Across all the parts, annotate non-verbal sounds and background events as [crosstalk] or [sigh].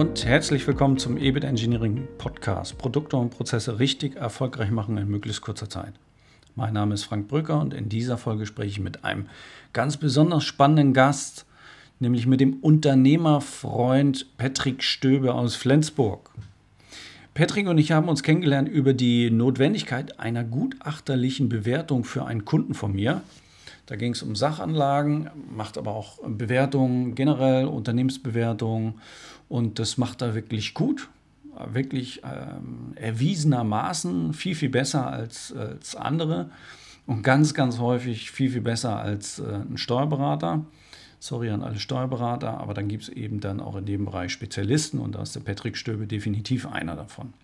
und herzlich willkommen zum EBIT Engineering Podcast. Produkte und Prozesse richtig erfolgreich machen in möglichst kurzer Zeit. Mein Name ist Frank Brücker und in dieser Folge spreche ich mit einem ganz besonders spannenden Gast, nämlich mit dem Unternehmerfreund Patrick Stöbe aus Flensburg. Patrick und ich haben uns kennengelernt über die Notwendigkeit einer gutachterlichen Bewertung für einen Kunden von mir. Da ging es um Sachanlagen, macht aber auch Bewertungen generell, Unternehmensbewertungen und das macht er wirklich gut, wirklich ähm, erwiesenermaßen viel, viel besser als, als andere und ganz, ganz häufig viel, viel besser als äh, ein Steuerberater. Sorry an alle Steuerberater, aber dann gibt es eben dann auch in dem Bereich Spezialisten und da ist der Patrick Stöbe definitiv einer davon.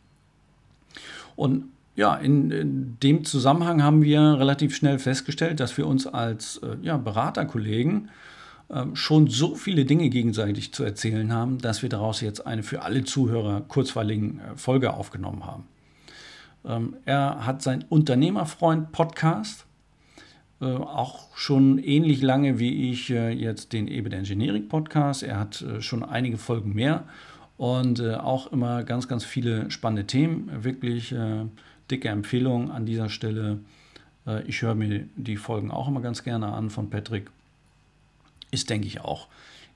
Und ja, in, in, dem Zusammenhang haben wir relativ schnell festgestellt, dass wir uns als äh, ja, Beraterkollegen schon so viele Dinge gegenseitig zu erzählen haben, dass wir daraus jetzt eine für alle Zuhörer kurzweiligen äh, Folge aufgenommen haben. Ähm, er hat sein Unternehmerfreund Podcast, äh, auch schon ähnlich lange wie ich äh, jetzt den EBIT Engineering Podcast. Er hat schon einige Folgen mehr und auch immer ganz, ganz viele spannende Themen. Wirklich dicke Empfehlung an dieser Stelle. ich höre mir die Folgen auch immer ganz gerne an von Patrick. Ist, denke ich, auch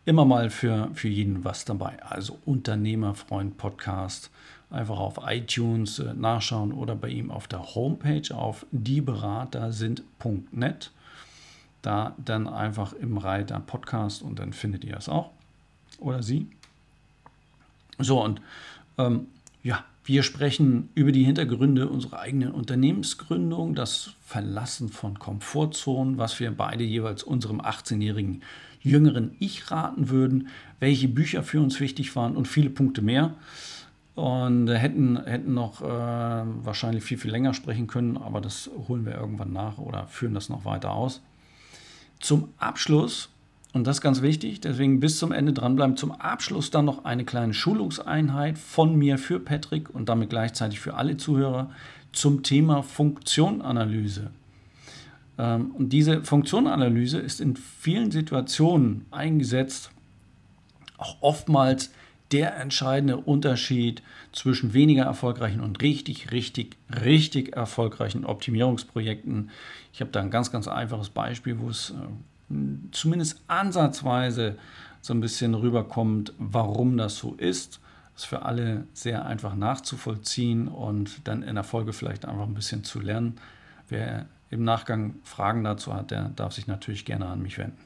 immer mal für, für jeden was dabei. Also Unternehmerfreund Podcast einfach auf iTunes äh, nachschauen oder bei ihm auf der Homepage auf dieberatersind.net. Da dann einfach im Reiter Podcast und dann findet ihr es auch. Oder sie. So, und ähm, ja, wir sprechen über die Hintergründe unserer eigenen Unternehmensgründung, das Verlassen von Komfortzonen, was wir beide jeweils unserem 18-jährigen jüngeren Ich raten würden, welche Bücher für uns wichtig waren und viele Punkte mehr. Und hätten, hätten noch äh, wahrscheinlich viel, viel länger sprechen können, aber das holen wir irgendwann nach oder führen das noch weiter aus. Zum Abschluss, und das ist ganz wichtig, deswegen bis zum Ende dranbleiben, zum Abschluss dann noch eine kleine Schulungseinheit von mir für Patrick und damit gleichzeitig für alle Zuhörer zum Thema Funktionanalyse. Ähm, und diese Funktionanalyse ist in vielen Situationen eingesetzt, auch oftmals der entscheidende Unterschied zwischen weniger erfolgreichen und richtig, richtig, richtig erfolgreichen Optimierungsprojekten. Ich habe da ein ganz, ganz einfaches Beispiel, wo es äh, zumindest ansatzweise so ein bisschen rüberkommt, warum das so ist. Das ist für alle sehr einfach nachzuvollziehen und dann in der Folge vielleicht einfach ein bisschen zu lernen. Wer im Nachgang Fragen dazu hat, der darf sich natürlich gerne an mich wenden.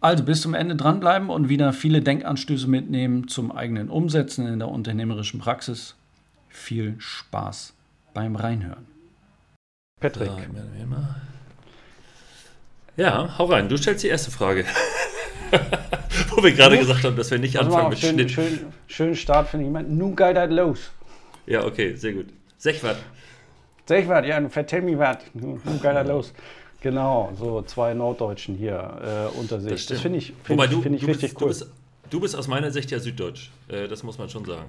Also bis zum Ende dranbleiben und wieder viele Denkanstöße mitnehmen zum eigenen Umsetzen in der unternehmerischen Praxis. Viel Spaß beim Reinhören. Patrick. Ja, hau rein. Du stellst die erste Frage. [laughs] Wo wir gerade gesagt haben, dass wir nicht anfangen mal, mit schön, Schnitt. Schön, schönen Start finde ich. Nun geht das los. Ja, okay, sehr gut. Sechwart. Sechwart, ja, vertell mir was. Nun geht das los. Genau, so zwei Norddeutschen hier äh, unter sich. Das, das finde ich, find ich, find ich richtig bist, cool. Du bist, du bist, aus meiner Sicht ja Süddeutsch, äh, das muss man schon sagen.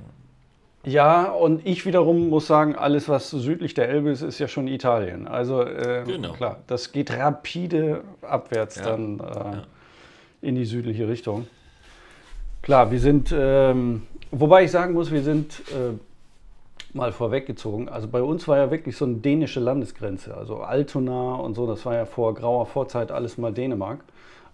Ja, und ich wiederum muss sagen, alles, was südlich der Elbe ist, ist ja schon Italien. Also äh, genau. klar, das geht rapide abwärts ja. dann äh, ja. in die südliche Richtung. Klar, wir sind, ähm, wobei ich sagen muss, wir sind äh, mal vorweggezogen. Also bei uns war ja wirklich so eine dänische Landesgrenze. Also Altona und so, das war ja vor grauer Vorzeit alles mal Dänemark.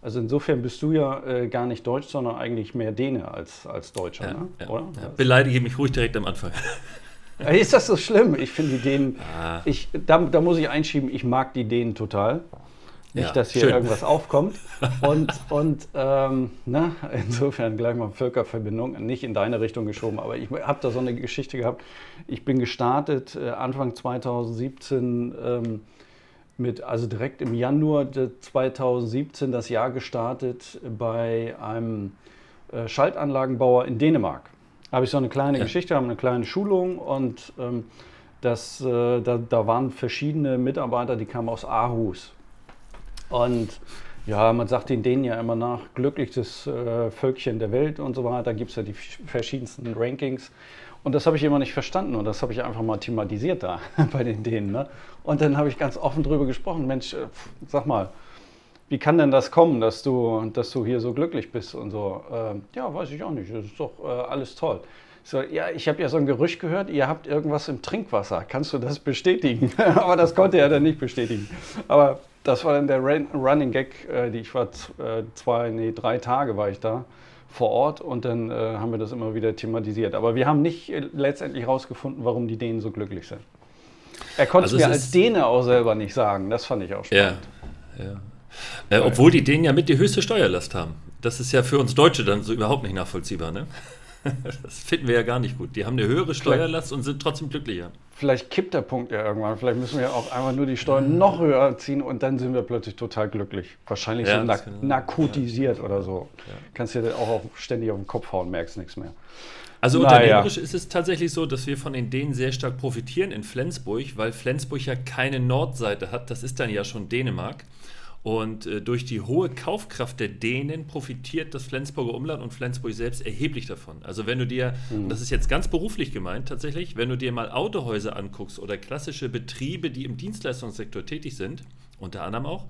Also insofern bist du ja äh, gar nicht Deutsch, sondern eigentlich mehr Däne als, als Deutscher, ja, ne? ja, oder? Ja. Beleidige mich ruhig direkt am Anfang. Ist das so schlimm? Ich finde die Dänen, ah. ich, da, da muss ich einschieben, ich mag die Dänen total. Nicht, ja, dass hier schön. irgendwas aufkommt. [laughs] Und, und ähm, na, insofern gleich mal Völkerverbindung, nicht in deine Richtung geschoben, aber ich habe da so eine Geschichte gehabt. Ich bin gestartet äh, Anfang 2017 ähm, mit, also direkt im Januar 2017 das Jahr gestartet bei einem äh, Schaltanlagenbauer in Dänemark. Da habe ich so eine kleine ja. Geschichte, haben eine kleine Schulung und ähm, das, äh, da, da waren verschiedene Mitarbeiter, die kamen aus Aarhus. Und ja, man sagt in denen ja immer nach, glücklichstes äh, Völkchen der Welt und so weiter. Da gibt es ja die verschiedensten Rankings. Und das habe ich immer nicht verstanden und das habe ich einfach mal thematisiert da [laughs] bei den Dänen. Ne? Und dann habe ich ganz offen drüber gesprochen, Mensch, äh, sag mal, wie kann denn das kommen, dass du, dass du hier so glücklich bist und so? Äh, ja, weiß ich auch nicht. Das ist doch äh, alles toll. So, ja, ich habe ja so ein Gerücht gehört, ihr habt irgendwas im Trinkwasser. Kannst du das bestätigen? [laughs] Aber das konnte er dann nicht bestätigen. Aber das war dann der Running Gag, äh, die ich war äh, zwei, nee, drei Tage war ich da vor Ort und dann äh, haben wir das immer wieder thematisiert. Aber wir haben nicht äh, letztendlich herausgefunden, warum die Dänen so glücklich sind. Er konnte also es mir als Däne auch selber nicht sagen. Das fand ich auch spannend. Ja, ja. Äh, obwohl die Dänen ja mit die höchste Steuerlast haben. Das ist ja für uns Deutsche dann so überhaupt nicht nachvollziehbar. Ne? Das finden wir ja gar nicht gut. Die haben eine höhere Steuerlast vielleicht, und sind trotzdem glücklicher. Vielleicht kippt der Punkt ja irgendwann. Vielleicht müssen wir auch einmal nur die Steuern noch höher ziehen und dann sind wir plötzlich total glücklich. Wahrscheinlich ja, so nark narkotisiert ja. oder so. Ja. Kannst dir auch ständig auf den Kopf hauen, merkst nichts mehr. Also unternehmerisch naja. ist es tatsächlich so, dass wir von den Dänen sehr stark profitieren in Flensburg, weil Flensburg ja keine Nordseite hat. Das ist dann ja schon Dänemark. Und äh, durch die hohe Kaufkraft der Dänen profitiert das Flensburger Umland und Flensburg selbst erheblich davon. Also wenn du dir, mhm. das ist jetzt ganz beruflich gemeint tatsächlich, wenn du dir mal Autohäuser anguckst oder klassische Betriebe, die im Dienstleistungssektor tätig sind, unter anderem auch,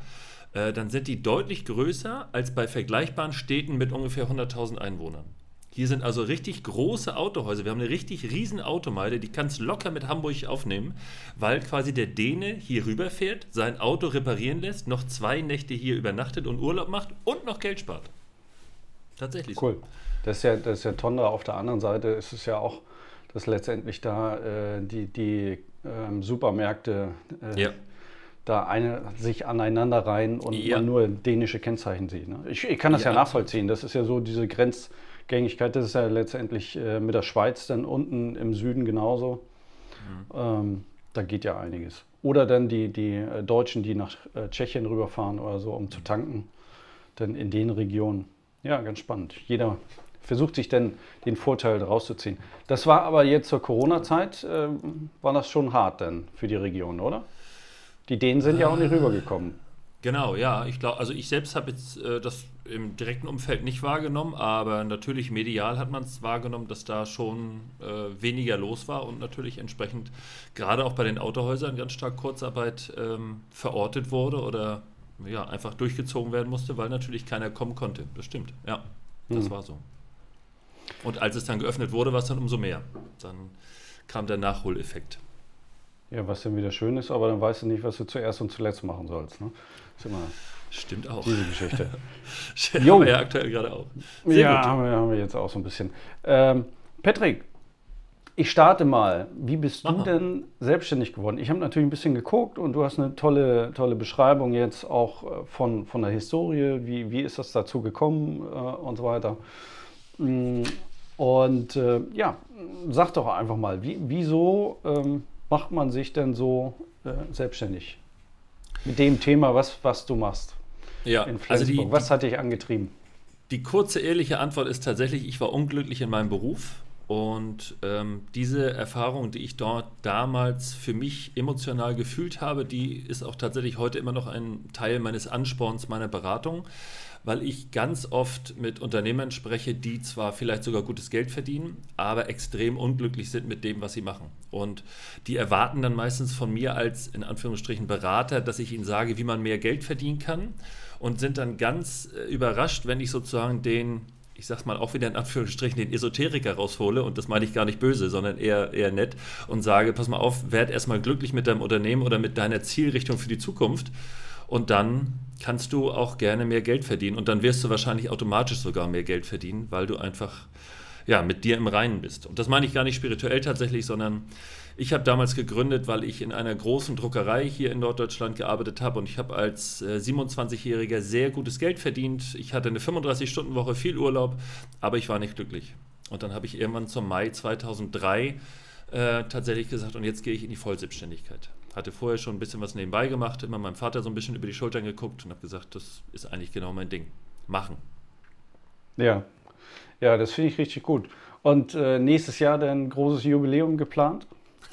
äh, dann sind die deutlich größer als bei vergleichbaren Städten mit ungefähr 100.000 Einwohnern. Hier sind also richtig große Autohäuser. Wir haben eine richtig riesen Automeile, die kannst locker mit Hamburg aufnehmen, weil quasi der Däne hier rüberfährt, sein Auto reparieren lässt, noch zwei Nächte hier übernachtet und Urlaub macht und noch Geld spart. Tatsächlich. Cool. Das ist ja, das ist ja Tonda. Auf der anderen Seite ist es ja auch, dass letztendlich da äh, die, die ähm, Supermärkte äh, ja. da eine, sich aneinander reihen und ja. man nur dänische Kennzeichen sieht. Ne? Ich, ich, kann das ja, ja nachvollziehen. Das ist ja so diese Grenz. Gängigkeit. Das ist ja letztendlich äh, mit der Schweiz dann unten im Süden genauso. Mhm. Ähm, da geht ja einiges. Oder dann die, die äh, Deutschen, die nach äh, Tschechien rüberfahren oder so, um zu tanken. Dann in den Regionen. Ja, ganz spannend. Jeder versucht sich dann den Vorteil rauszuziehen. Das war aber jetzt zur Corona-Zeit, äh, war das schon hart dann für die Region, oder? Die Dänen sind ja auch nicht rübergekommen. Genau, ja. Ich glaube, also ich selbst habe jetzt äh, das im direkten Umfeld nicht wahrgenommen, aber natürlich medial hat man es wahrgenommen, dass da schon äh, weniger los war und natürlich entsprechend gerade auch bei den Autohäusern ganz stark Kurzarbeit ähm, verortet wurde oder ja, einfach durchgezogen werden musste, weil natürlich keiner kommen konnte. Das stimmt, ja. Das hm. war so. Und als es dann geöffnet wurde, war es dann umso mehr. Dann kam der Nachholeffekt. Ja, was dann wieder schön ist, aber dann weißt du nicht, was du zuerst und zuletzt machen sollst. Ne? Ist immer Stimmt auch. Diese Geschichte. [laughs] haben wir ja aktuell gerade auch. Sehr ja, haben wir, haben wir, jetzt auch so ein bisschen. Ähm, Patrick, ich starte mal. Wie bist Aha. du denn selbstständig geworden? Ich habe natürlich ein bisschen geguckt und du hast eine tolle, tolle Beschreibung jetzt auch äh, von, von der Historie. Wie, wie ist das dazu gekommen äh, und so weiter. Mm, und äh, ja, sag doch einfach mal, wie, wieso ähm, macht man sich denn so äh, selbstständig? Mit dem Thema, was, was du machst. Ja, also die, was hat dich angetrieben? Die kurze, ehrliche Antwort ist tatsächlich, ich war unglücklich in meinem Beruf. Und ähm, diese Erfahrung, die ich dort damals für mich emotional gefühlt habe, die ist auch tatsächlich heute immer noch ein Teil meines Ansporns, meiner Beratung weil ich ganz oft mit Unternehmern spreche, die zwar vielleicht sogar gutes Geld verdienen, aber extrem unglücklich sind mit dem, was sie machen. Und die erwarten dann meistens von mir als in Anführungsstrichen Berater, dass ich ihnen sage, wie man mehr Geld verdienen kann und sind dann ganz äh, überrascht, wenn ich sozusagen den ich sag's mal auch wieder in Anführungsstrichen, den Esoteriker raushole, und das meine ich gar nicht böse, sondern eher, eher nett, und sage, pass mal auf, werd erstmal glücklich mit deinem Unternehmen oder mit deiner Zielrichtung für die Zukunft. Und dann kannst du auch gerne mehr Geld verdienen und dann wirst du wahrscheinlich automatisch sogar mehr Geld verdienen, weil du einfach ja, mit dir im Reinen bist. Und das meine ich gar nicht spirituell tatsächlich, sondern ich habe damals gegründet, weil ich in einer großen Druckerei hier in Norddeutschland gearbeitet habe und ich habe als äh, 27-Jähriger sehr gutes Geld verdient. Ich hatte eine 35-Stunden-Woche, viel Urlaub, aber ich war nicht glücklich. Und dann habe ich irgendwann zum Mai 2003 äh, tatsächlich gesagt, und jetzt gehe ich in die Vollselbstständigkeit. Hatte vorher schon ein bisschen was nebenbei gemacht, immer meinem Vater so ein bisschen über die Schultern geguckt und habe gesagt, das ist eigentlich genau mein Ding. Machen. Ja, ja, das finde ich richtig gut. Und äh, nächstes Jahr dann ein großes Jubiläum geplant?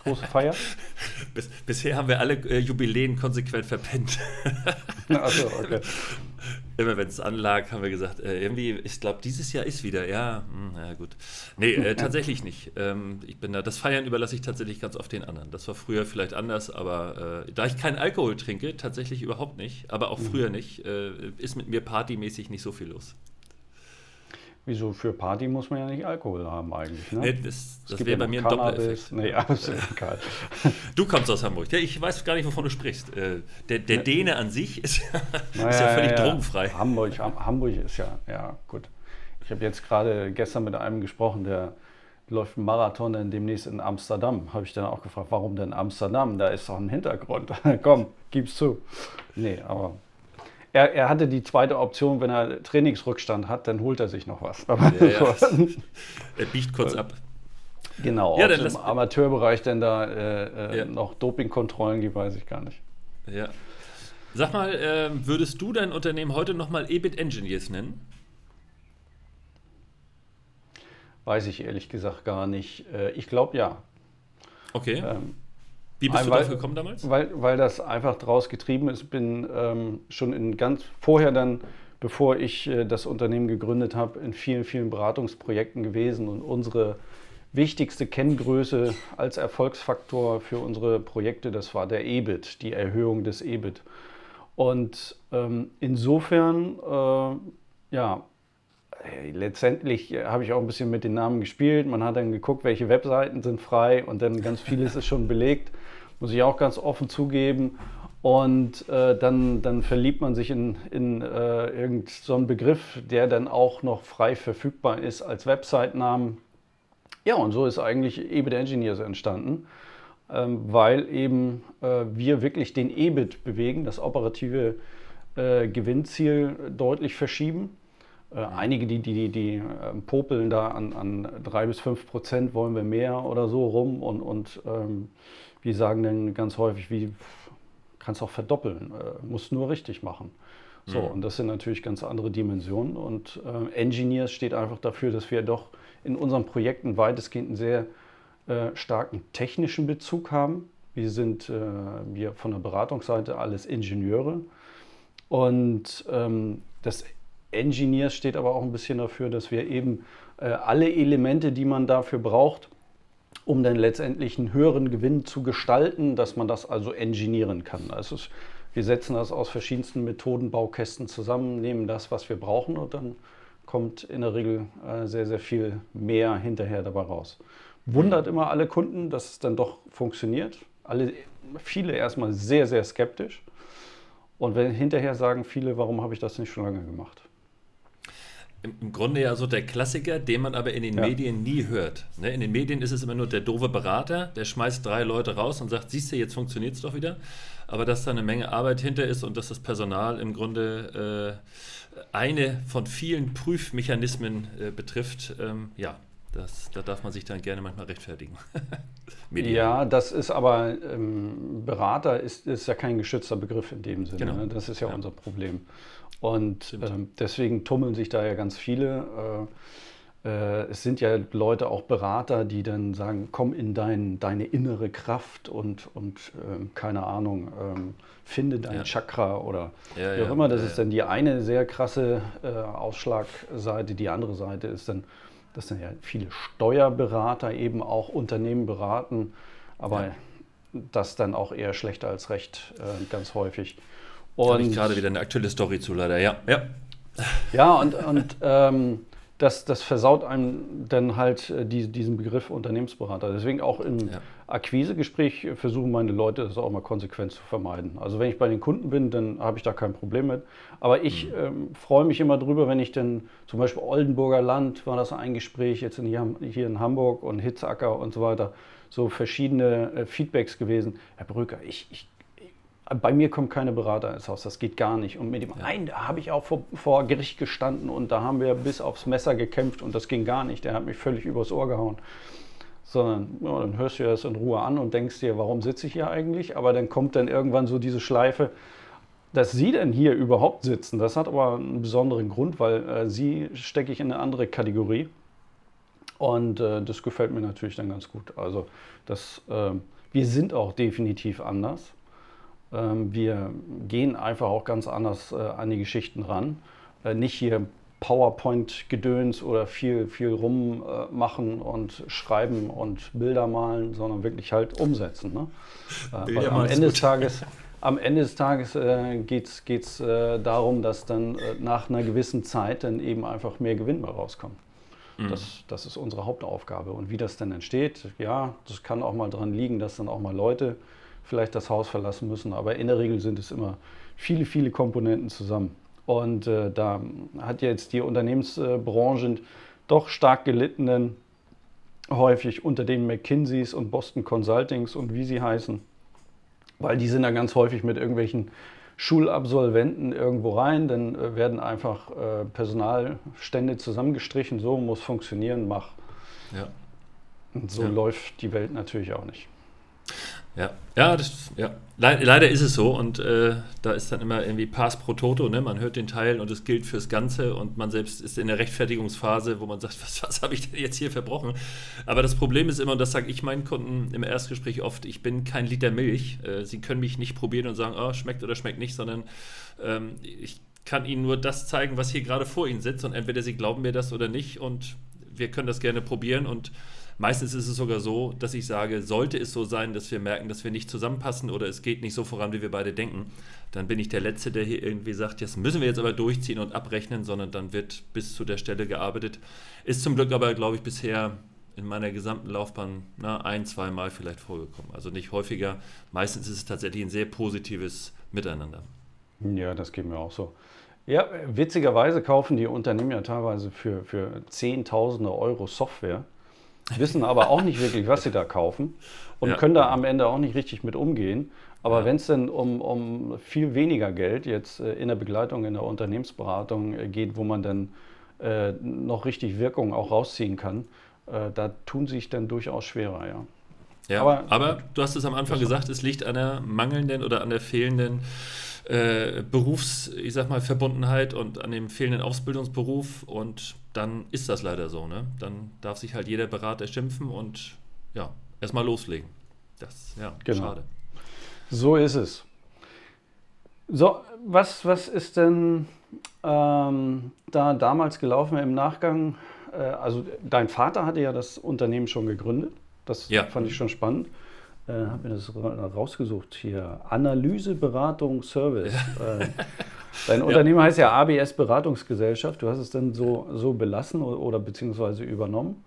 Große Feier? [laughs] Bis, bisher haben wir alle äh, Jubiläen konsequent verpennt. [laughs] Achso, okay. [laughs] immer wenn es anlag, haben wir gesagt, äh, irgendwie, ich glaube, dieses Jahr ist wieder, ja, mh, hm, ja gut. Nee, äh, tatsächlich nicht. Ähm, ich bin da, das Feiern überlasse ich tatsächlich ganz oft den anderen. Das war früher vielleicht anders, aber äh, da ich keinen Alkohol trinke, tatsächlich überhaupt nicht, aber auch mhm. früher nicht, äh, ist mit mir partymäßig nicht so viel los. Wieso für Party muss man ja nicht Alkohol haben eigentlich? Ne? Nee, das, das wäre ja bei mir ein Doppeleffekt. Nee, [laughs] absolut egal. [laughs] Du kommst aus Hamburg. Ja, ich weiß gar nicht, wovon du sprichst. Äh, der, der ne. Däne an sich ist, naja, [laughs] ist ja völlig ja, drogenfrei. Hamburg, Hamburg ist ja, ja gut. Ich habe jetzt gerade gestern mit einem gesprochen, der läuft einen Marathon dann demnächst in Amsterdam. Habe ich dann auch gefragt, warum denn Amsterdam? Da ist doch ein Hintergrund. Komm, gib's zu. Nee, aber er, er, hatte die zweite Option, wenn er Trainingsrückstand hat, dann holt er sich noch was. Aber ja, ja. [laughs] er biegt kurz ab. Genau, ja, ob es im Amateurbereich denn da äh, äh, ja. noch Dopingkontrollen gibt, weiß ich gar nicht. Ja. Sag mal, äh, würdest du dein Unternehmen heute nochmal EBIT Engineers nennen? Weiß ich ehrlich gesagt gar nicht. Äh, ich glaube ja. Okay. Ähm, wie bist du weil, darauf gekommen damals? Weil, weil das einfach draus getrieben ist. Ich bin ähm, schon in ganz vorher dann, bevor ich äh, das Unternehmen gegründet habe, in vielen, vielen Beratungsprojekten gewesen und unsere wichtigste Kenngröße als Erfolgsfaktor für unsere Projekte, das war der EBIT, die Erhöhung des EBIT. Und ähm, insofern, äh, ja, letztendlich habe ich auch ein bisschen mit den Namen gespielt. Man hat dann geguckt, welche Webseiten sind frei und dann ganz vieles ist schon belegt muss ich auch ganz offen zugeben. Und äh, dann, dann verliebt man sich in, in äh, irgendeinen so Begriff, der dann auch noch frei verfügbar ist als Website-Namen. Ja, und so ist eigentlich EBIT Engineers entstanden, ähm, weil eben äh, wir wirklich den EBIT bewegen, das operative äh, Gewinnziel deutlich verschieben. Äh, einige, die, die, die, die ähm, popeln da an, an 3 bis 5 Prozent, wollen wir mehr oder so rum und, und ähm, wir sagen dann ganz häufig, wie kannst auch verdoppeln, äh, musst nur richtig machen. So, mhm. und das sind natürlich ganz andere Dimensionen. Und äh, Engineers steht einfach dafür, dass wir doch in unseren Projekten weitestgehend einen sehr äh, starken technischen Bezug haben. Wir sind äh, wir von der Beratungsseite alles Ingenieure. Und ähm, das Engineers steht aber auch ein bisschen dafür, dass wir eben äh, alle Elemente, die man dafür braucht, um dann letztendlich einen höheren Gewinn zu gestalten, dass man das also engineieren kann. Also wir setzen das aus verschiedensten Methoden, Baukästen zusammen, nehmen das, was wir brauchen und dann kommt in der Regel äh, sehr, sehr viel mehr hinterher dabei raus. Wundert immer alle Kunden, dass es dann doch funktioniert. Alle, viele erstmal sehr, sehr skeptisch. Und wenn hinterher sagen viele, warum habe ich das nicht schon lange gemacht? Im Grunde ja so der Klassiker, den man aber in den ja. Medien nie hört. Ne? In den Medien ist es immer nur der doofe Berater, der schmeißt drei Leute raus und sagt, siehst du, jetzt funktioniert es doch wieder. Aber dass da eine Menge Arbeit hinter ist und dass das Personal im Grunde äh, eine von vielen Prüfmechanismen äh, betrifft, ähm, ja, das, da darf man sich dann gerne manchmal rechtfertigen. [laughs] ja, das ist aber, ähm, Berater ist, ist ja kein geschützter Begriff in dem Sinne. Genau. Ne? Das ist ja, ja, unser Problem. Und ähm, deswegen tummeln sich da ja ganz viele. Äh, äh, es sind ja Leute, auch Berater, die dann sagen, komm in dein, deine innere Kraft und, und äh, keine Ahnung, ähm, finde dein ja. Chakra oder ja, wie auch immer. Das ist dann die eine sehr krasse äh, Ausschlagseite. Die andere Seite ist dann, dass dann ja viele Steuerberater eben auch Unternehmen beraten, aber das dann auch eher schlechter als recht, äh, ganz häufig. Habe ich gerade wieder eine aktuelle Story zu, leider, ja. Ja, ja und, und ähm, das, das versaut einem dann halt äh, die, diesen Begriff Unternehmensberater. Deswegen auch im ja. Akquisegespräch versuchen meine Leute das auch mal konsequent zu vermeiden. Also wenn ich bei den Kunden bin, dann habe ich da kein Problem mit. Aber ich mhm. ähm, freue mich immer drüber, wenn ich dann zum Beispiel Oldenburger Land war das ein Gespräch, jetzt in, hier, hier in Hamburg und Hitzacker und so weiter, so verschiedene äh, Feedbacks gewesen. Herr Brücker, ich, ich bei mir kommt keine Berater ins Haus, das geht gar nicht. Und mit dem ja. einen, da habe ich auch vor, vor, Gericht gestanden und da haben wir bis aufs Messer gekämpft und das ging gar nicht. Der hat mich völlig übers Ohr gehauen. Sondern ja, dann hörst du das in Ruhe an und denkst dir, warum sitze ich hier eigentlich? Aber dann kommt dann irgendwann so diese Schleife, dass sie denn hier überhaupt sitzen. Das hat aber einen besonderen Grund, weil äh, sie stecke ich in eine andere Kategorie. Und äh, das gefällt mir natürlich dann ganz gut. Also das, äh, wir sind auch definitiv anders. Ähm, wir gehen einfach auch ganz anders äh, an die Geschichten ran. Äh, nicht hier PowerPoint-Gedöns oder viel, viel rummachen und schreiben und Bilder malen, sondern wirklich halt umsetzen. Ne? Äh, am, Ende des Tages, am Ende des Tages äh, geht es äh, darum, dass dann äh, nach einer gewissen Zeit dann eben einfach mehr Gewinn mehr rauskommt. Mhm. Das, das ist unsere Hauptaufgabe. Und wie das dann entsteht, ja, das kann auch mal daran liegen, dass dann auch mal Leute vielleicht das Haus verlassen müssen. Aber in der Regel sind es immer viele, viele Komponenten zusammen. Und äh, da hat jetzt die Unternehmensbranche doch stark gelitten, häufig unter den McKinseys und Boston Consultings und wie sie heißen, weil die sind da ganz häufig mit irgendwelchen Schulabsolventen irgendwo rein, dann äh, werden einfach äh, Personalstände zusammengestrichen, so muss funktionieren, mach. Ja. Und so ja. läuft die Welt natürlich auch nicht. Ja, ja, das, ja. leider ist es so und äh, da ist dann immer irgendwie Pass pro Toto, ne? man hört den Teil und es gilt fürs Ganze und man selbst ist in der Rechtfertigungsphase, wo man sagt, was, was habe ich denn jetzt hier verbrochen? Aber das Problem ist immer, und das sage ich meinen Kunden im Erstgespräch oft, ich bin kein Liter Milch. Äh, sie können mich nicht probieren und sagen, oh, schmeckt oder schmeckt nicht, sondern ähm, ich kann ihnen nur das zeigen, was hier gerade vor ihnen sitzt und entweder sie glauben mir das oder nicht und wir können das gerne probieren und Meistens ist es sogar so, dass ich sage, sollte es so sein, dass wir merken, dass wir nicht zusammenpassen oder es geht nicht so voran, wie wir beide denken, dann bin ich der Letzte, der hier irgendwie sagt, das müssen wir jetzt aber durchziehen und abrechnen, sondern dann wird bis zu der Stelle gearbeitet. Ist zum Glück aber, glaube ich, bisher in meiner gesamten Laufbahn na, ein, zwei Mal vielleicht vorgekommen. Also nicht häufiger. Meistens ist es tatsächlich ein sehr positives Miteinander. Ja, das geht mir auch so. Ja, witzigerweise kaufen die Unternehmen ja teilweise für, für Zehntausende Euro Software wissen aber auch nicht wirklich, was sie da kaufen und ja. können da am Ende auch nicht richtig mit umgehen. Aber ja. wenn es denn um, um viel weniger Geld jetzt äh, in der Begleitung, in der Unternehmensberatung äh, geht, wo man dann äh, noch richtig Wirkung auch rausziehen kann, äh, da tun sich dann durchaus schwerer, ja. Ja, aber, aber du hast es am Anfang gesagt, es liegt an der mangelnden oder an der fehlenden äh, Berufs, ich sag mal, Verbundenheit und an dem fehlenden Ausbildungsberuf und dann ist das leider so. Ne? Dann darf sich halt jeder Berater schimpfen und ja, erstmal loslegen. Das, ja, genau. schade. So ist es. So, was, was ist denn ähm, da damals gelaufen im Nachgang? Äh, also dein Vater hatte ja das Unternehmen schon gegründet. Das ja. fand ich schon spannend äh, habe mir das rausgesucht hier. Analyse, Beratung, Service. Äh, [laughs] dein Unternehmen ja. heißt ja ABS Beratungsgesellschaft. Du hast es dann so, so belassen oder, oder beziehungsweise übernommen.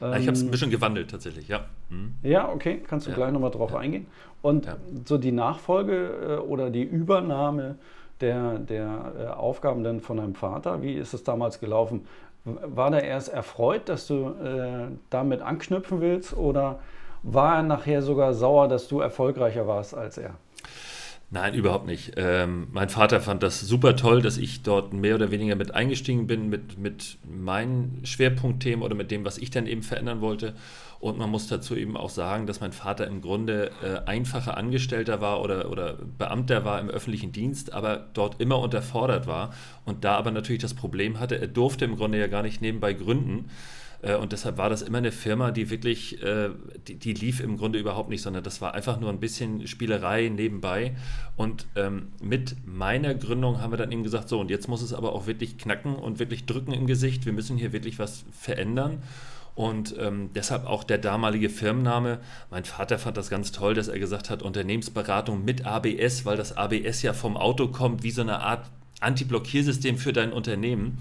Ähm, ich habe es ein bisschen gewandelt tatsächlich, ja. Mhm. Ja, okay, kannst du ja. gleich nochmal drauf ja. eingehen. Und so die Nachfolge äh, oder die Übernahme der, der äh, Aufgaben dann von deinem Vater, wie ist es damals gelaufen? War der erst erfreut, dass du äh, damit anknüpfen willst oder war er nachher sogar sauer, dass du erfolgreicher warst als er? Nein, überhaupt nicht. Ähm, mein Vater fand das super toll, dass ich dort mehr oder weniger mit eingestiegen bin, mit, mit meinen Schwerpunktthemen oder mit dem, was ich dann eben verändern wollte. Und man muss dazu eben auch sagen, dass mein Vater im Grunde äh, einfacher Angestellter war oder, oder Beamter war im öffentlichen Dienst, aber dort immer unterfordert war und da aber natürlich das Problem hatte, er durfte im Grunde ja gar nicht nebenbei gründen äh, und deshalb war das immer eine Firma, die wirklich, äh, die, die, lief im Grunde überhaupt nicht, sondern das war einfach nur ein bisschen Spielerei nebenbei. Und ähm, mit meiner Gründung haben wir dann eben gesagt, so, und jetzt muss es aber auch wirklich knacken und wirklich drücken im Gesicht. Wir müssen hier wirklich was verändern. Und ähm, deshalb auch der damalige Firmenname. Mein Vater fand das ganz toll, dass er gesagt hat, Unternehmensberatung mit ABS, weil das ABS ja vom Auto kommt, wie so eine Art Anti-Blockiersystem für dein Unternehmen.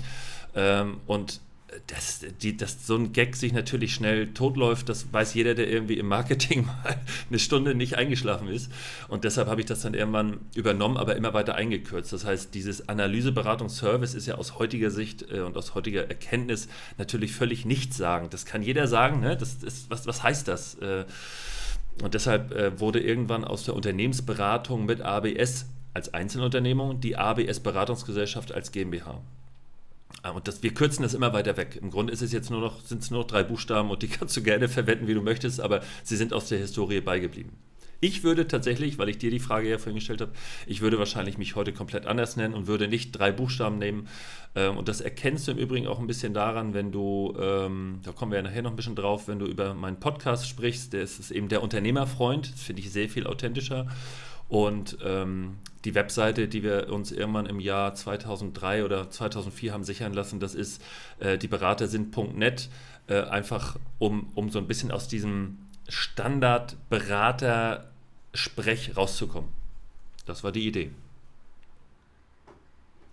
Ähm, und dass, die, dass so ein Gag sich natürlich schnell totläuft, das weiß jeder, der irgendwie im Marketing [laughs] mal eine Stunde nicht eingeschlafen ist. Und deshalb habe ich das dann irgendwann übernommen, aber immer weiter eingekürzt. Das heißt, dieses Analyseberatungsservice ist ja aus heutiger Sicht äh, und aus heutiger Erkenntnis natürlich völlig nichts sagen. Das kann jeder sagen. Ne? Das ist, was, was heißt das? Äh, und deshalb äh, wurde irgendwann aus der Unternehmensberatung mit ABS als Einzelunternehmung die ABS Beratungsgesellschaft als GmbH. Ah, und das, wir kürzen das immer weiter weg. Im Grunde ist es jetzt nur noch, sind es nur noch drei Buchstaben und die kannst du gerne [laughs] verwenden, wie du möchtest, aber sie sind aus der Historie beigeblieben. Ich würde tatsächlich, weil ich dir die Frage ja vorhin gestellt habe, ich würde wahrscheinlich mich heute komplett anders nennen und würde nicht drei Buchstaben nehmen. Ähm, und das erkennst du im Übrigen auch ein bisschen daran, wenn du, ähm, da kommen wir ja nachher noch ein bisschen drauf, wenn du über meinen Podcast sprichst, der ist eben der Unternehmerfreund, das finde ich sehr viel authentischer. Und ähm, die Webseite, die wir uns irgendwann im Jahr 2003 oder 2004 haben sichern lassen, das ist äh, die Berater sind.net, äh, einfach um, um so ein bisschen aus diesem Standard-Berater-Sprech rauszukommen. Das war die Idee.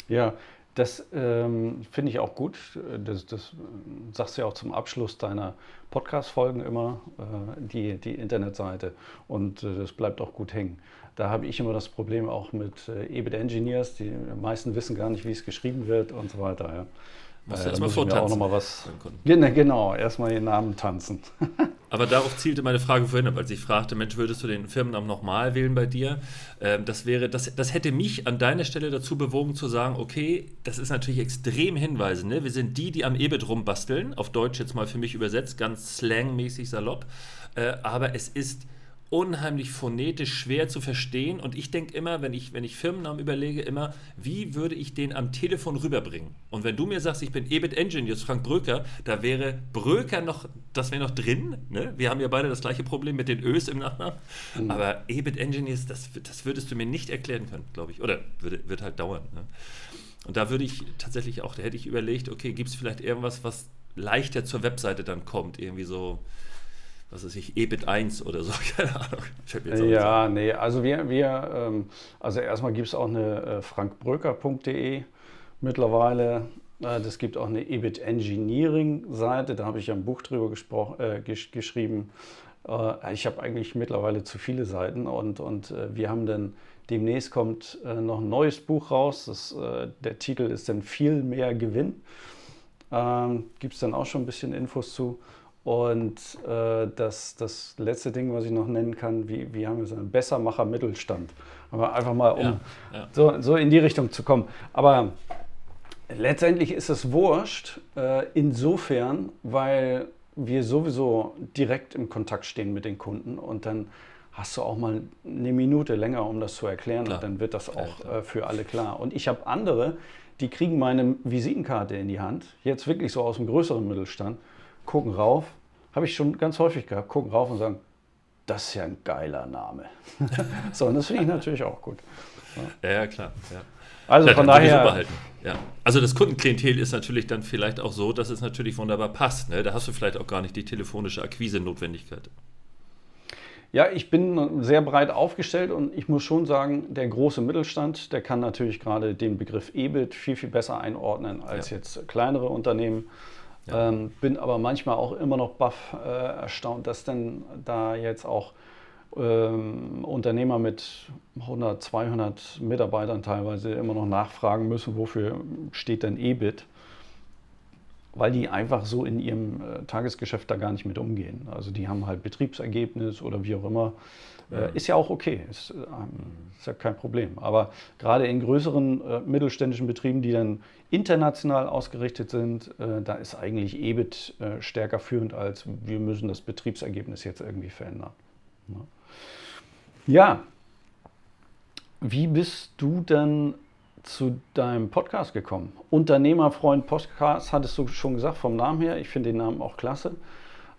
Ja, das ähm, finde ich auch gut. Das, das sagst du ja auch zum Abschluss deiner Podcast-Folgen immer, äh, die, die Internetseite. Und äh, das bleibt auch gut hängen. Da habe ich immer das Problem auch mit äh, EBIT Engineers. Die meisten wissen gar nicht, wie es geschrieben wird und so weiter. Ja. Musst du erstmal vortanzen. Auch noch mal was, genau, erstmal den Namen tanzen. [laughs] Aber darauf zielte meine Frage vorhin ab, als ich fragte, Mensch, würdest du den Firmennamen nochmal wählen bei dir? Ähm, das wäre, das, das hätte mich an deiner Stelle dazu bewogen zu sagen, okay, das ist natürlich extrem hinweisend. Ne? Wir sind die, die am EBIT rumbasteln, auf Deutsch jetzt mal für mich übersetzt, ganz slangmäßig salopp. Äh, aber es ist unheimlich phonetisch schwer zu verstehen. Und ich denke immer, wenn ich, wenn ich Firmennamen überlege, immer, wie würde ich den am Telefon rüberbringen? Und wenn du mir sagst, ich bin EBIT Engineers, Frank Bröker, da wäre Bröker noch, das wäre noch drin. Ne? Wir haben ja beide das gleiche Problem mit den Ös im Nachnamen. Mhm. Aber EBIT Engineers, das, das würdest du mir nicht erklären können, glaube ich. Oder würde, wird halt dauern. Ne? Und da würde ich tatsächlich auch, da hätte ich überlegt, okay, gibt es vielleicht irgendwas, was leichter zur Webseite dann kommt? Irgendwie so was weiß ich, EBIT 1 oder so, [laughs] keine Ahnung. Ja, nee, also wir, wir ähm, also erstmal gibt es auch eine äh, frankbröker.de mittlerweile. Äh, das gibt auch eine EBIT Engineering Seite, da habe ich ja ein Buch drüber äh, gesch geschrieben. Äh, ich habe eigentlich mittlerweile zu viele Seiten und, und äh, wir haben dann demnächst kommt äh, noch ein neues Buch raus. Das, der Titel ist dann viel mehr Gewinn. Ähm, gibt es dann auch schon ein bisschen Infos zu. Und äh, das, das letzte Ding, was ich noch nennen kann, wie, wie haben wir es, ein Bessermacher Mittelstand. Aber einfach mal, um ja, ja. So, so in die Richtung zu kommen. Aber letztendlich ist es wurscht, äh, insofern, weil wir sowieso direkt im Kontakt stehen mit den Kunden und dann hast du auch mal eine Minute länger, um das zu erklären klar. und dann wird das auch äh, für alle klar. Und ich habe andere, die kriegen meine Visitenkarte in die Hand, jetzt wirklich so aus dem größeren Mittelstand gucken rauf, habe ich schon ganz häufig gehabt, gucken rauf und sagen, das ist ja ein geiler Name. [laughs] so, und das finde ich natürlich auch gut. Ja, ja klar. Ja. Also ja, von daher. Ja. Also das Kundenklientel ist natürlich dann vielleicht auch so, dass es natürlich wunderbar passt. Ne? Da hast du vielleicht auch gar nicht die telefonische Akquise-Notwendigkeit. Ja, ich bin sehr breit aufgestellt und ich muss schon sagen, der große Mittelstand, der kann natürlich gerade den Begriff EBIT viel, viel besser einordnen als ja. jetzt kleinere Unternehmen. Ja. Ähm, bin aber manchmal auch immer noch baff äh, erstaunt, dass denn da jetzt auch ähm, Unternehmer mit 100, 200 Mitarbeitern teilweise immer noch nachfragen müssen, wofür steht denn EBIT? Weil die einfach so in ihrem äh, Tagesgeschäft da gar nicht mit umgehen. Also die haben halt Betriebsergebnis oder wie auch immer. Äh, ist ja auch okay, ist, ähm, ist, ja kein Problem. Aber gerade in größeren äh, mittelständischen Betrieben, die dann international ausgerichtet sind, äh, da ist eigentlich EBIT äh, stärker führend als wir müssen das Betriebsergebnis jetzt irgendwie verändern. Ja. Ja. Wie bist du denn zu deinem Podcast gekommen? Unternehmerfreund Podcast, hattest du schon gesagt vom Namen her. Ich finde den Namen auch klasse.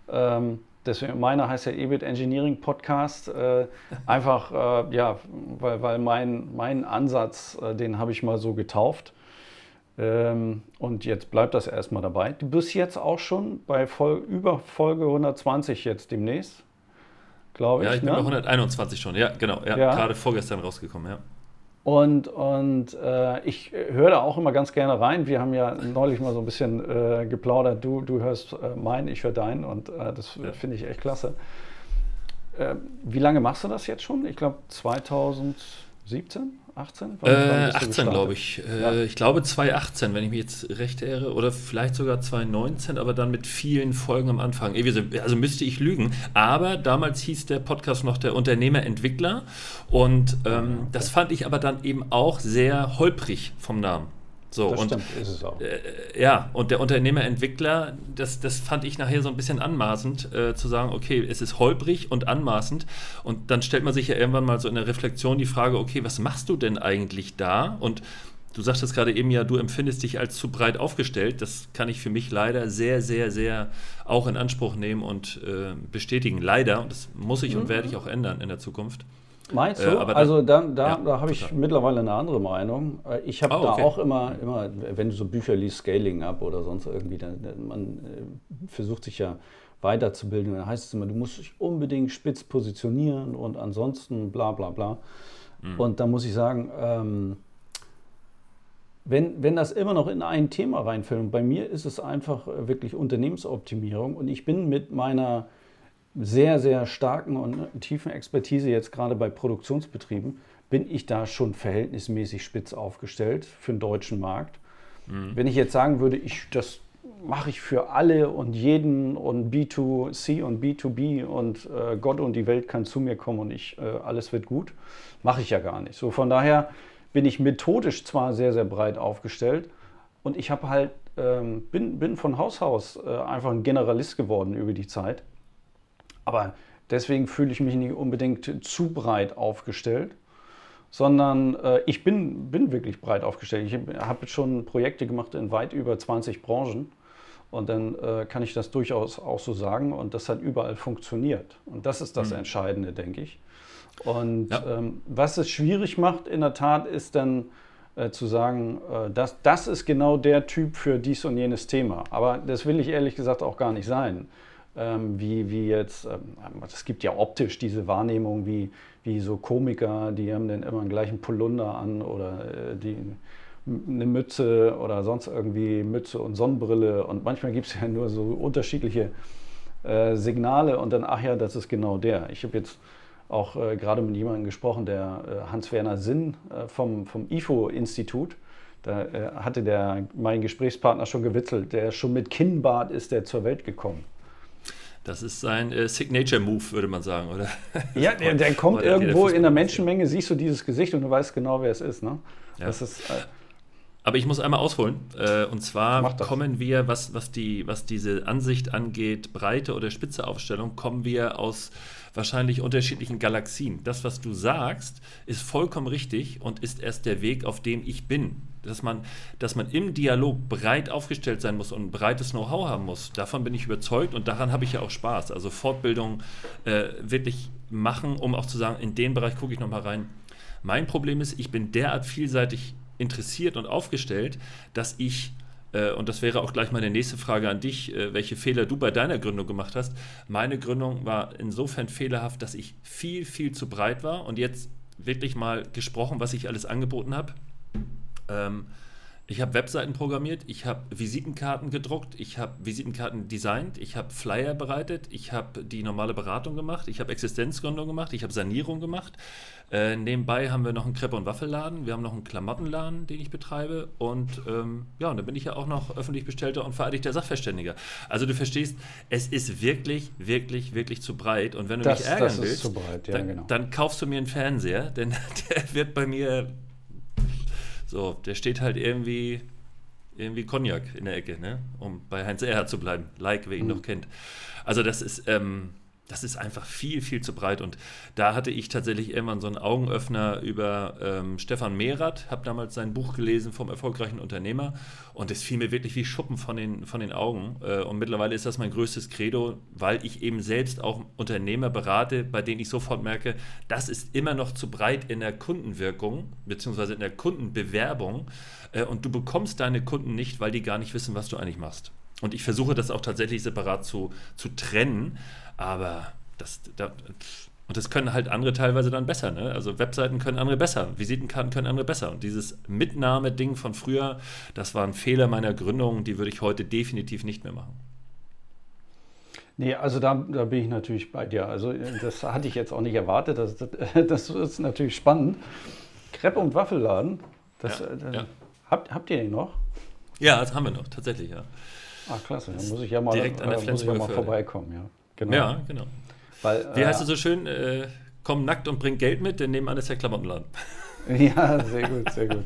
Ähm, Deswegen, meiner heißt ja EBIT Engineering Podcast. Äh, einfach, äh, ja, weil, weil mein, mein Ansatz, äh, den habe ich mal so getauft. Ähm, und jetzt bleibt das erstmal dabei. Du bist jetzt auch schon bei Vol über Folge 120 jetzt demnächst, glaube ich. Ja, ich bin ne? bei 121 schon, ja, genau. Ja, ja. Gerade vorgestern rausgekommen, ja. Und, und äh, ich höre da auch immer ganz gerne rein. Wir haben ja neulich mal so ein bisschen äh, geplaudert. Du, du hörst äh, meinen, ich höre deinen und äh, das ja. finde ich echt klasse. Äh, wie lange machst du das jetzt schon? Ich glaube 2017? 18? Wann, äh, 18, glaube ich. Äh, ja. Ich glaube 2018, wenn ich mich jetzt recht erinnere. Oder vielleicht sogar 2019, aber dann mit vielen Folgen am Anfang. Also müsste ich lügen. Aber damals hieß der Podcast noch der Unternehmerentwickler. Und ähm, das fand ich aber dann eben auch sehr holprig vom Namen. So, das und, stimmt, ist es auch. Äh, ja, und der Unternehmerentwickler, das, das fand ich nachher so ein bisschen anmaßend, äh, zu sagen, okay, es ist holprig und anmaßend. Und dann stellt man sich ja irgendwann mal so in der Reflexion die Frage, okay, was machst du denn eigentlich da? Und du sagtest gerade eben ja, du empfindest dich als zu breit aufgestellt. Das kann ich für mich leider sehr, sehr, sehr auch in Anspruch nehmen und äh, bestätigen. Leider, und das muss ich mhm. und werde ich auch ändern in der Zukunft. Meinst du? Äh, also da, da, ja, da habe ich mittlerweile eine andere Meinung. Äh, ich habe oh, da auch immer, immer, wenn du so Bücher liest, Scaling Up oder sonst irgendwie, dann, man äh, versucht sich ja weiterzubilden. Dann heißt es immer, du musst dich unbedingt spitz positionieren und ansonsten bla bla bla. Mhm. Und da muss ich sagen, ähm, wenn, wenn das immer noch in ein Thema reinfällt, und bei mir ist es einfach wirklich Unternehmensoptimierung und ich bin mit meiner sehr, sehr starken und tiefen Expertise jetzt gerade bei Produktionsbetrieben, bin ich da schon verhältnismäßig spitz aufgestellt für den deutschen Markt. Mhm. Wenn ich jetzt sagen würde, ich, das mache ich für alle und jeden und B2C und B2B und äh, Gott und die Welt kann zu mir kommen und ich, äh, alles wird gut, mache ich ja gar nicht. So von daher bin ich methodisch zwar sehr, sehr breit aufgestellt und ich habe halt, ähm, bin, bin von Haus aus äh, einfach ein Generalist geworden über die Zeit aber deswegen fühle ich mich nicht unbedingt zu breit aufgestellt, sondern äh, ich bin, bin wirklich breit aufgestellt. Ich habe schon Projekte gemacht in weit über 20 Branchen. Und dann äh, kann ich das durchaus auch so sagen. Und das hat überall funktioniert. Und das ist das mhm. Entscheidende, denke ich. Und ja. ähm, was es schwierig macht, in der Tat, ist dann äh, zu sagen, äh, das, das ist genau der Typ für dies und jenes Thema. Aber das will ich ehrlich gesagt auch gar nicht sein wie, wie jetzt, ähm, es gibt ja optisch diese Wahrnehmung, wie, wie so Komiker, die haben dann immer einen gleichen Polunder an oder äh, die, eine Mütze oder sonst irgendwie Mütze und Sonnenbrille und manchmal gibt es ja nur so unterschiedliche äh, Signale und dann, ach ja, das ist genau der. Ich habe jetzt auch äh, gerade mit jemandem gesprochen, der äh, Hans-Werner Sinn äh, vom, vom IFO-Institut, da äh, hatte der, mein Gesprächspartner schon gewitzelt, der schon mit Kinnbart ist der zur Welt gekommen. Das ist sein äh, Signature-Move, würde man sagen, oder? Ja, der, der kommt irgendwo in der Menschenmenge, siehst du dieses Gesicht und du weißt genau, wer es ist. Ne? Ja. Das ist äh, aber ich muss einmal ausholen. Äh, und zwar kommen wir, was, was, die, was diese Ansicht angeht, breite oder spitze Aufstellung, kommen wir aus wahrscheinlich unterschiedlichen Galaxien. Das, was du sagst, ist vollkommen richtig und ist erst der Weg, auf dem ich bin dass man, dass man im Dialog breit aufgestellt sein muss und ein breites Know-how haben muss. Davon bin ich überzeugt und daran habe ich ja auch Spaß. Also Fortbildung äh, wirklich machen, um auch zu sagen, in den Bereich gucke ich nochmal rein. Mein Problem ist, ich bin derart vielseitig interessiert und aufgestellt, dass ich äh, und das wäre auch gleich meine nächste Frage an dich, äh, welche Fehler du bei deiner Gründung gemacht hast. Meine Gründung war insofern fehlerhaft, dass ich viel, viel zu breit war und jetzt wirklich mal gesprochen, was ich alles angeboten habe. Ähm, ich habe Webseiten programmiert, ich habe Visitenkarten gedruckt, ich habe Visitenkarten designt, ich habe Flyer bereitet, ich habe die normale Beratung gemacht, ich habe Existenzgründung gemacht, ich habe Sanierung gemacht. Äh, nebenbei haben wir noch einen Crepe- und Waffelladen, wir haben noch einen Klamottenladen, den ich betreibe und ähm, ja, und dann bin ich ja auch noch öffentlich bestellter und vereidigter Sachverständiger. Also du verstehst, es ist wirklich, wirklich, wirklich zu breit und wenn du das, mich ärgern willst, breit, ja, dann, genau. dann kaufst du mir einen Fernseher, denn [laughs] der wird bei mir so, der steht halt irgendwie, irgendwie Cognac in der Ecke, ne? um bei Heinz Erhard zu bleiben. Like, wer ihn mhm. noch kennt. Also das ist, ähm, das ist einfach viel, viel zu breit. Und da hatte ich tatsächlich irgendwann so einen Augenöffner über ähm, Stefan Mehrath, habe damals sein Buch gelesen vom erfolgreichen Unternehmer und es fiel mir wirklich wie Schuppen von den, von den Augen. Äh, und mittlerweile ist das mein größtes Credo, weil ich eben selbst auch Unternehmer berate, bei denen ich sofort merke, das ist immer noch zu breit in der Kundenwirkung, beziehungsweise in der Kundenbewerbung. Äh, und du bekommst deine Kunden nicht, weil die gar nicht wissen, was du eigentlich machst. Und ich versuche das auch tatsächlich separat zu, zu trennen. Aber das, da, und das können halt andere teilweise dann besser. Ne? Also Webseiten können andere besser, Visitenkarten können andere besser. Und dieses Mitnahmeding von früher, das war ein Fehler meiner Gründung, die würde ich heute definitiv nicht mehr machen. Nee, also da, da bin ich natürlich bei dir. Also das hatte ich jetzt auch nicht erwartet. Das, das, das ist natürlich spannend. Crepe und Waffelladen, das, ja, das, ja. Habt, habt ihr den noch? Ja, das haben wir noch, tatsächlich, ja. Ah, klasse. Dann muss ich ja mal, direkt an der äh, muss ich ja mal vorbeikommen, ja. Genau. Ja, genau. Weil, Wie äh, heißt es so schön? Äh, komm nackt und bring Geld mit, denn nebenan ist der Klamottenladen. [laughs] ja, sehr gut, sehr gut.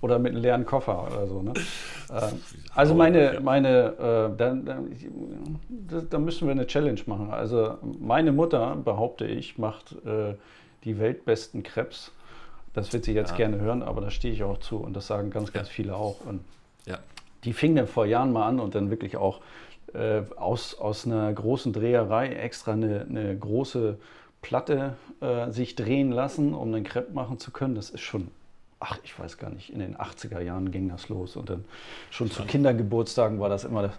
Oder mit einem leeren Koffer oder so. Ne? Äh, also meine, meine äh, dann, dann, da müssen wir eine Challenge machen. Also meine Mutter, behaupte ich, macht äh, die weltbesten Krebs. Das wird sie jetzt ja. gerne hören, aber da stehe ich auch zu und das sagen ganz, ganz ja. viele auch. Und ja. Die fing dann vor Jahren mal an und dann wirklich auch äh, aus, aus einer großen Dreherei extra eine, eine große Platte äh, sich drehen lassen, um einen Crepe machen zu können. Das ist schon, ach, ich weiß gar nicht, in den 80er Jahren ging das los. Und dann schon zu Kindergeburtstagen war das immer das,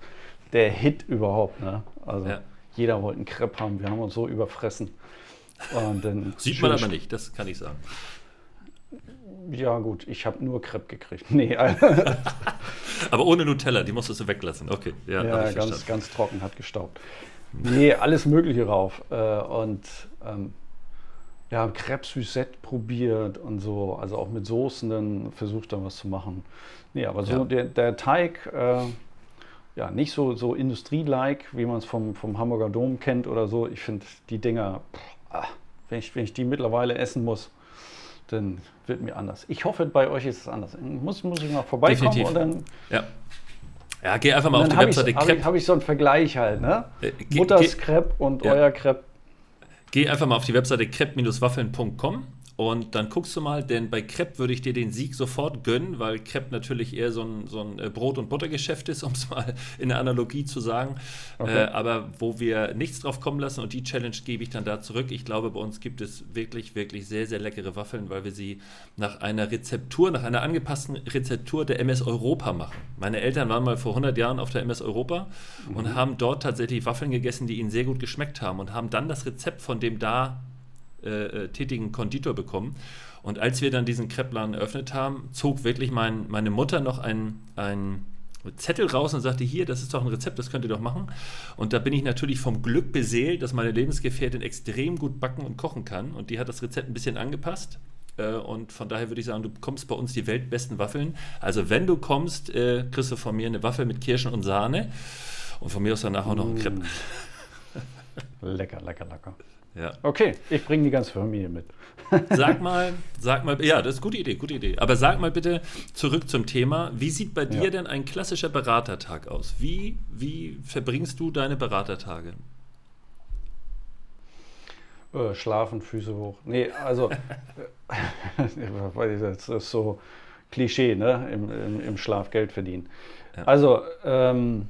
der Hit überhaupt. Ne? Also ja. jeder wollte einen Crepe haben. Wir haben uns so überfressen. Sieht man aber nicht, das kann ich sagen. Ja, gut, ich habe nur Crepe gekriegt. [laughs] Nee, [laughs] aber ohne Nutella, die musstest du weglassen. Okay, ja, ja ganz, ganz trocken, hat gestaubt. Nee, alles Mögliche rauf. Äh, und ähm, ja, Crepe Suzette probiert und so, also auch mit Soßen dann versucht dann was zu machen. Nee, aber so ja. der, der Teig, äh, ja, nicht so, so Industrie-like, wie man es vom, vom Hamburger Dom kennt oder so. Ich finde die Dinger, pff, ah, wenn, ich, wenn ich die mittlerweile essen muss, dann wird mir anders. Ich hoffe, bei euch ist es anders. Muss, muss ich mal vorbeikommen Definitiv. und dann. Ja. Ja, geh einfach mal auf die Webseite Crepe. Habe ich, hab ich, so einen Vergleich halt, ne? Äh, Mutters Crepe und ja. euer Crepe. Geh einfach mal auf die Webseite crepe-waffeln.com und dann guckst du mal, denn bei Crepe würde ich dir den Sieg sofort gönnen, weil Crepe natürlich eher so ein, so ein äh, Brot- und Buttergeschäft ist, [laughs] um es mal in der Analogie zu sagen. Okay. Äh, aber wo wir nichts drauf kommen lassen und die Challenge gebe ich dann da zurück. Ich glaube, bei uns gibt es wirklich, wirklich sehr, sehr leckere Waffeln, weil wir sie nach einer Rezeptur, nach einer angepassten Rezeptur der MS Europa machen. Meine Eltern waren mal vor 100 Jahren auf der MS Europa mhm. und haben dort tatsächlich Waffeln gegessen, die ihnen sehr gut geschmeckt haben und haben dann das Rezept von dem da äh, äh, tätigen Konditor bekommen. Und als wir dann diesen Kreppladen eröffnet haben, zog wirklich mein, meine Mutter noch ein, ein Zettel raus und sagte, hier, das ist doch ein Rezept, das könnt ihr doch machen. Und da bin ich natürlich vom Glück beseelt, dass meine Lebensgefährtin extrem gut backen und kochen kann. Und die hat das Rezept ein bisschen angepasst. Äh, und von daher würde ich sagen, du bekommst bei uns die weltbesten Waffeln. Also wenn du kommst, äh, kriegst du von mir eine Waffel mit Kirschen und Sahne. Und von mir aus danach auch noch ein Crepe. Lecker, lecker, lecker. Ja. Okay, ich bringe die ganze Familie mit. [laughs] sag mal, sag mal, ja, das ist eine gute Idee, gute Idee. Aber sag mal bitte zurück zum Thema. Wie sieht bei dir ja. denn ein klassischer Beratertag aus? Wie, wie verbringst du deine Beratertage? Äh, schlafen, Füße hoch. Nee, also, [laughs] das ist so Klischee, ne? Im, im, im Schlaf Geld verdienen. Ja. Also, ähm,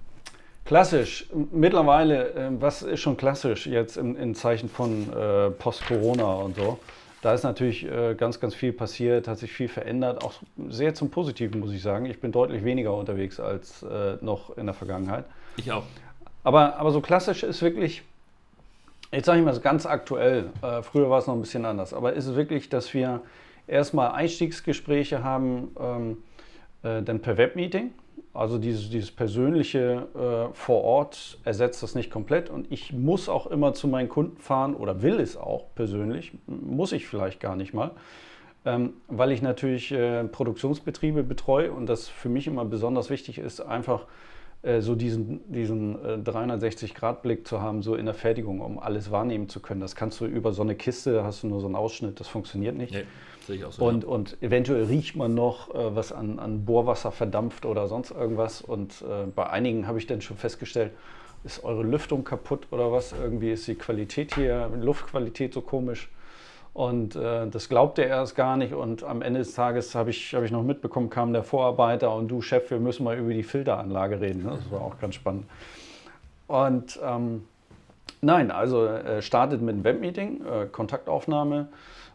Klassisch. Mittlerweile, ähm, was ist schon klassisch jetzt in, in Zeichen von äh, Post-Corona und so? Da ist natürlich äh, ganz, ganz viel passiert, hat sich viel verändert, auch sehr zum Positiven, muss ich sagen. Ich bin deutlich weniger unterwegs als äh, noch in der Vergangenheit. Ich auch. Aber, aber so klassisch ist wirklich, jetzt sage ich mal so ganz aktuell, äh, früher war es noch ein bisschen anders, aber ist es wirklich, dass wir erstmal Einstiegsgespräche haben, ähm, äh, dann per Webmeeting also dieses, dieses persönliche äh, vor Ort ersetzt das nicht komplett und ich muss auch immer zu meinen Kunden fahren oder will es auch persönlich, muss ich vielleicht gar nicht mal, ähm, weil ich natürlich äh, Produktionsbetriebe betreue und das für mich immer besonders wichtig ist, einfach äh, so diesen, diesen 360-Grad-Blick äh, zu haben, so in der Fertigung, um alles wahrnehmen zu können. Das kannst du über so eine Kiste, hast du nur so einen Ausschnitt, das funktioniert nicht. Nee. Sehe ich auch so. Und, ja. und eventuell riecht man noch, äh, was an, an Bohrwasser verdampft oder sonst irgendwas. Und äh, bei einigen habe ich dann schon festgestellt, ist eure Lüftung kaputt oder was? Irgendwie ist die Qualität hier, Luftqualität so komisch. Und äh, das glaubte er erst gar nicht. Und am Ende des Tages habe ich, hab ich noch mitbekommen, kam der Vorarbeiter und du, Chef, wir müssen mal über die Filteranlage reden. Ne? Das war auch ganz spannend. Und ähm, nein, also äh, startet mit einem Webmeeting, äh, Kontaktaufnahme.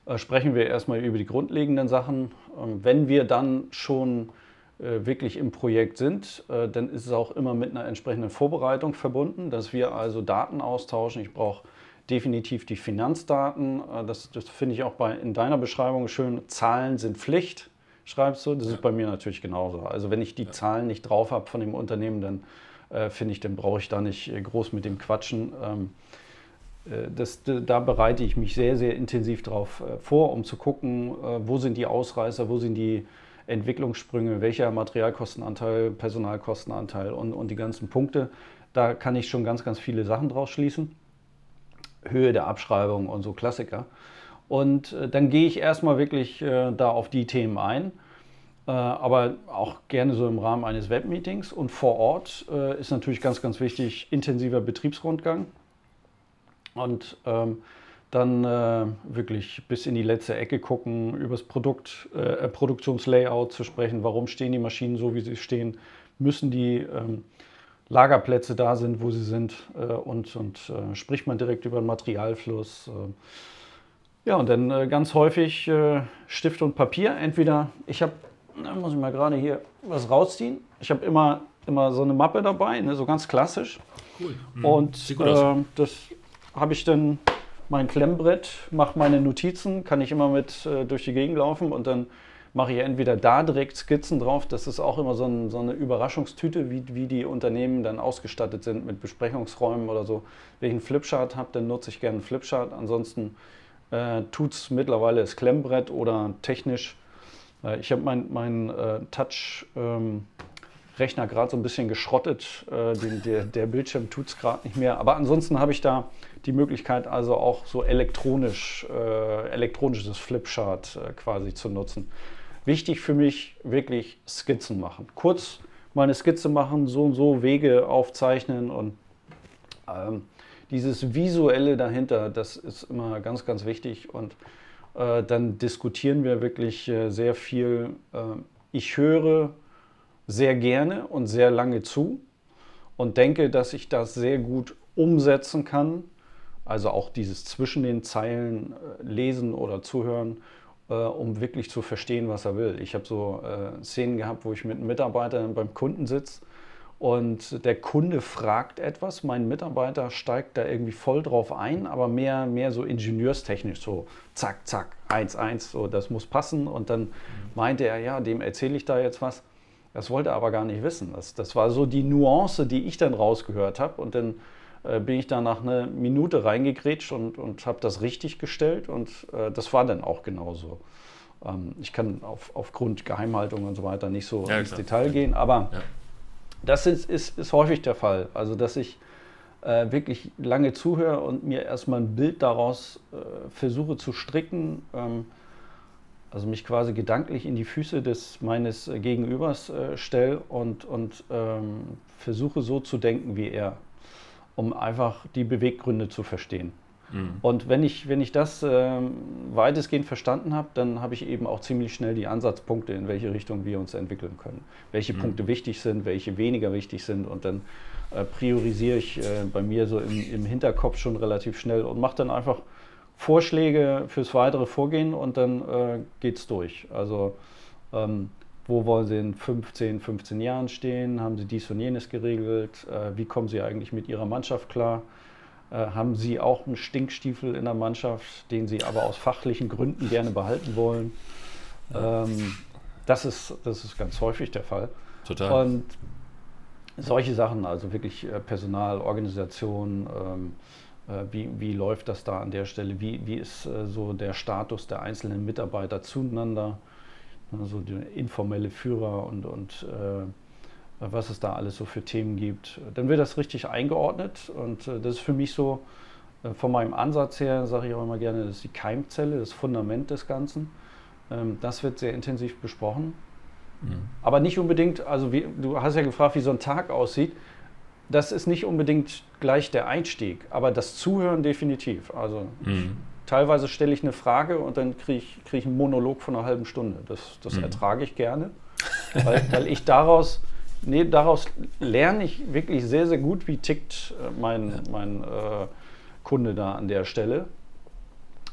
Äh, sprechen wir erstmal über die grundlegenden Sachen. Ähm, wenn wir dann schon äh, wirklich im Projekt sind, äh, dann ist es auch immer mit einer entsprechenden Vorbereitung verbunden, dass wir also Daten austauschen. Ich brauche definitiv die Finanzdaten. Das, das finde ich auch bei, in deiner Beschreibung schön. Zahlen sind Pflicht, schreibst du. Das ist bei mir natürlich genauso. Also wenn ich die. Zahlen nicht drauf habe von dem Unternehmen, dann äh, finde ich, dann brauche ich da nicht groß mit dem quatschen. Ähm, äh, das, da bereite ich mich sehr, sehr intensiv darauf äh, vor, um zu gucken, äh, wo sind die Ausreißer, wo sind die Entwicklungssprünge, welcher Materialkostenanteil, Personalkostenanteil und, und die ganzen Punkte. Da kann ich schon ganz, ganz viele Sachen draus schließen. Höhe der Abschreibung und so Klassiker. Und dann gehe ich erstmal wirklich da auf die Themen ein, aber auch gerne so im Rahmen eines Webmeetings. Und vor Ort ist natürlich ganz, ganz wichtig intensiver Betriebsrundgang und ähm, dann äh, wirklich bis in die letzte Ecke gucken, über das Produkt, äh, Produktionslayout zu sprechen. Warum stehen die Maschinen so, wie sie stehen? Müssen die ähm, Lagerplätze da sind, wo sie sind äh, und, und äh, spricht man direkt über den Materialfluss. Äh. Ja, und dann äh, ganz häufig Stift und Papier. Entweder, ich habe, muss ich mal gerade hier was rausziehen. Ich habe immer, immer so eine Mappe dabei, ne, so ganz klassisch. Cool. Mhm. Und äh, das habe ich dann mein Klemmbrett, mache meine Notizen, kann ich immer mit durch die Gegend laufen und dann mache ich entweder da direkt Skizzen drauf. Das ist auch immer so, ein, so eine Überraschungstüte, wie, wie, die Unternehmen dann ausgestattet sind mit Besprechungsräumen oder so. Wenn ich einen Flipchart habe, dann nutze ich gerne einen Flipchart. Ansonsten äh, tut es mittlerweile das Klemmbrett oder technisch. Äh, ich habe meinen mein, äh, Touch. Ähm, Rechner gerade so ein bisschen geschrottet. Äh, den, der, der, Bildschirm tut es gerade nicht mehr. Aber ansonsten habe ich da die Möglichkeit, also auch so elektronisch, äh, elektronisches Flipchart äh, quasi zu nutzen. Wichtig für mich wirklich Skizzen machen. Kurz mal eine Skizze machen, so und so Wege aufzeichnen und ähm, dieses Visuelle dahinter, das ist immer ganz, ganz wichtig. Und äh, dann diskutieren wir wirklich äh, sehr viel. Äh, ich höre sehr gerne und sehr lange zu und denke, dass ich das sehr gut umsetzen kann. Also auch dieses zwischen den Zeilen äh, lesen oder zuhören äh, um wirklich zu verstehen, was er will. Ich habe so äh, Szenen gehabt, wo ich mit einem Mitarbeiter beim Kunden sitze und der Kunde fragt etwas, mein Mitarbeiter steigt da irgendwie voll drauf ein, aber mehr, mehr so ingenieurstechnisch, so zack, zack, eins, eins, so das muss passen. Und dann meinte er, ja, dem erzähle ich da jetzt was. Das wollte er aber gar nicht wissen. Das, das war so die Nuance, die ich dann rausgehört habe. Und dann äh, bin ich da nach einer Minute reingegrätscht und, und habe das richtig gestellt und äh, das war dann auch genauso. Ähm, ich kann auf, aufgrund Geheimhaltung und so weiter nicht so ja, ins klar. Detail gehen, aber ja. das ist, ist, ist häufig der Fall. Also, dass ich äh, wirklich lange zuhöre und mir erstmal ein Bild daraus äh, versuche zu stricken. Ähm, also mich quasi gedanklich in die Füße des meines Gegenübers äh, stelle und, und ähm, versuche so zu denken wie er um einfach die Beweggründe zu verstehen. Mhm. Und wenn ich, wenn ich das äh, weitestgehend verstanden habe, dann habe ich eben auch ziemlich schnell die Ansatzpunkte, in welche Richtung wir uns entwickeln können. Welche mhm. Punkte wichtig sind, welche weniger wichtig sind. Und dann äh, priorisiere ich äh, bei mir so im, im, Hinterkopf schon relativ schnell und mache dann einfach Vorschläge fürs weitere Vorgehen und dann äh, geht es durch. Also ähm, wo wollen Sie in 15, 15 Jahren stehen? Haben Sie dies und jenes geregelt? Äh, wie kommen Sie eigentlich mit Ihrer Mannschaft klar? Äh, haben Sie auch einen Stinkstiefel in der Mannschaft, den Sie aber aus fachlichen Gründen gerne behalten wollen? Ähm, das, ist, das ist ganz häufig der Fall. Total. Und solche Sachen, also wirklich äh, Personal, Organisation, ähm, wie, wie läuft das da an der Stelle? Wie, wie ist so der Status der einzelnen Mitarbeiter zueinander? Also der informelle Führer und, und äh, was es da alles so für Themen gibt. Dann wird das richtig eingeordnet und äh, das ist für mich so, äh, von meinem Ansatz her, sage ich auch immer gerne, das ist die Keimzelle, das Fundament des Ganzen. Ähm, das wird sehr intensiv besprochen. Mhm. Aber nicht unbedingt, also wie, du hast ja gefragt, wie so ein Tag aussieht. Das ist nicht unbedingt gleich der Einstieg, aber das Zuhören definitiv. Also mhm teilweise stelle ich eine Frage und dann kriege ich, krieg ich einen Monolog von einer halben Stunde. Das, das mhm. ertrage ich gerne, [laughs] weil, weil, ich daraus, nee, daraus lerne ich wirklich sehr, sehr gut, wie tickt äh, mein, ja. mein äh, Kunde da an der Stelle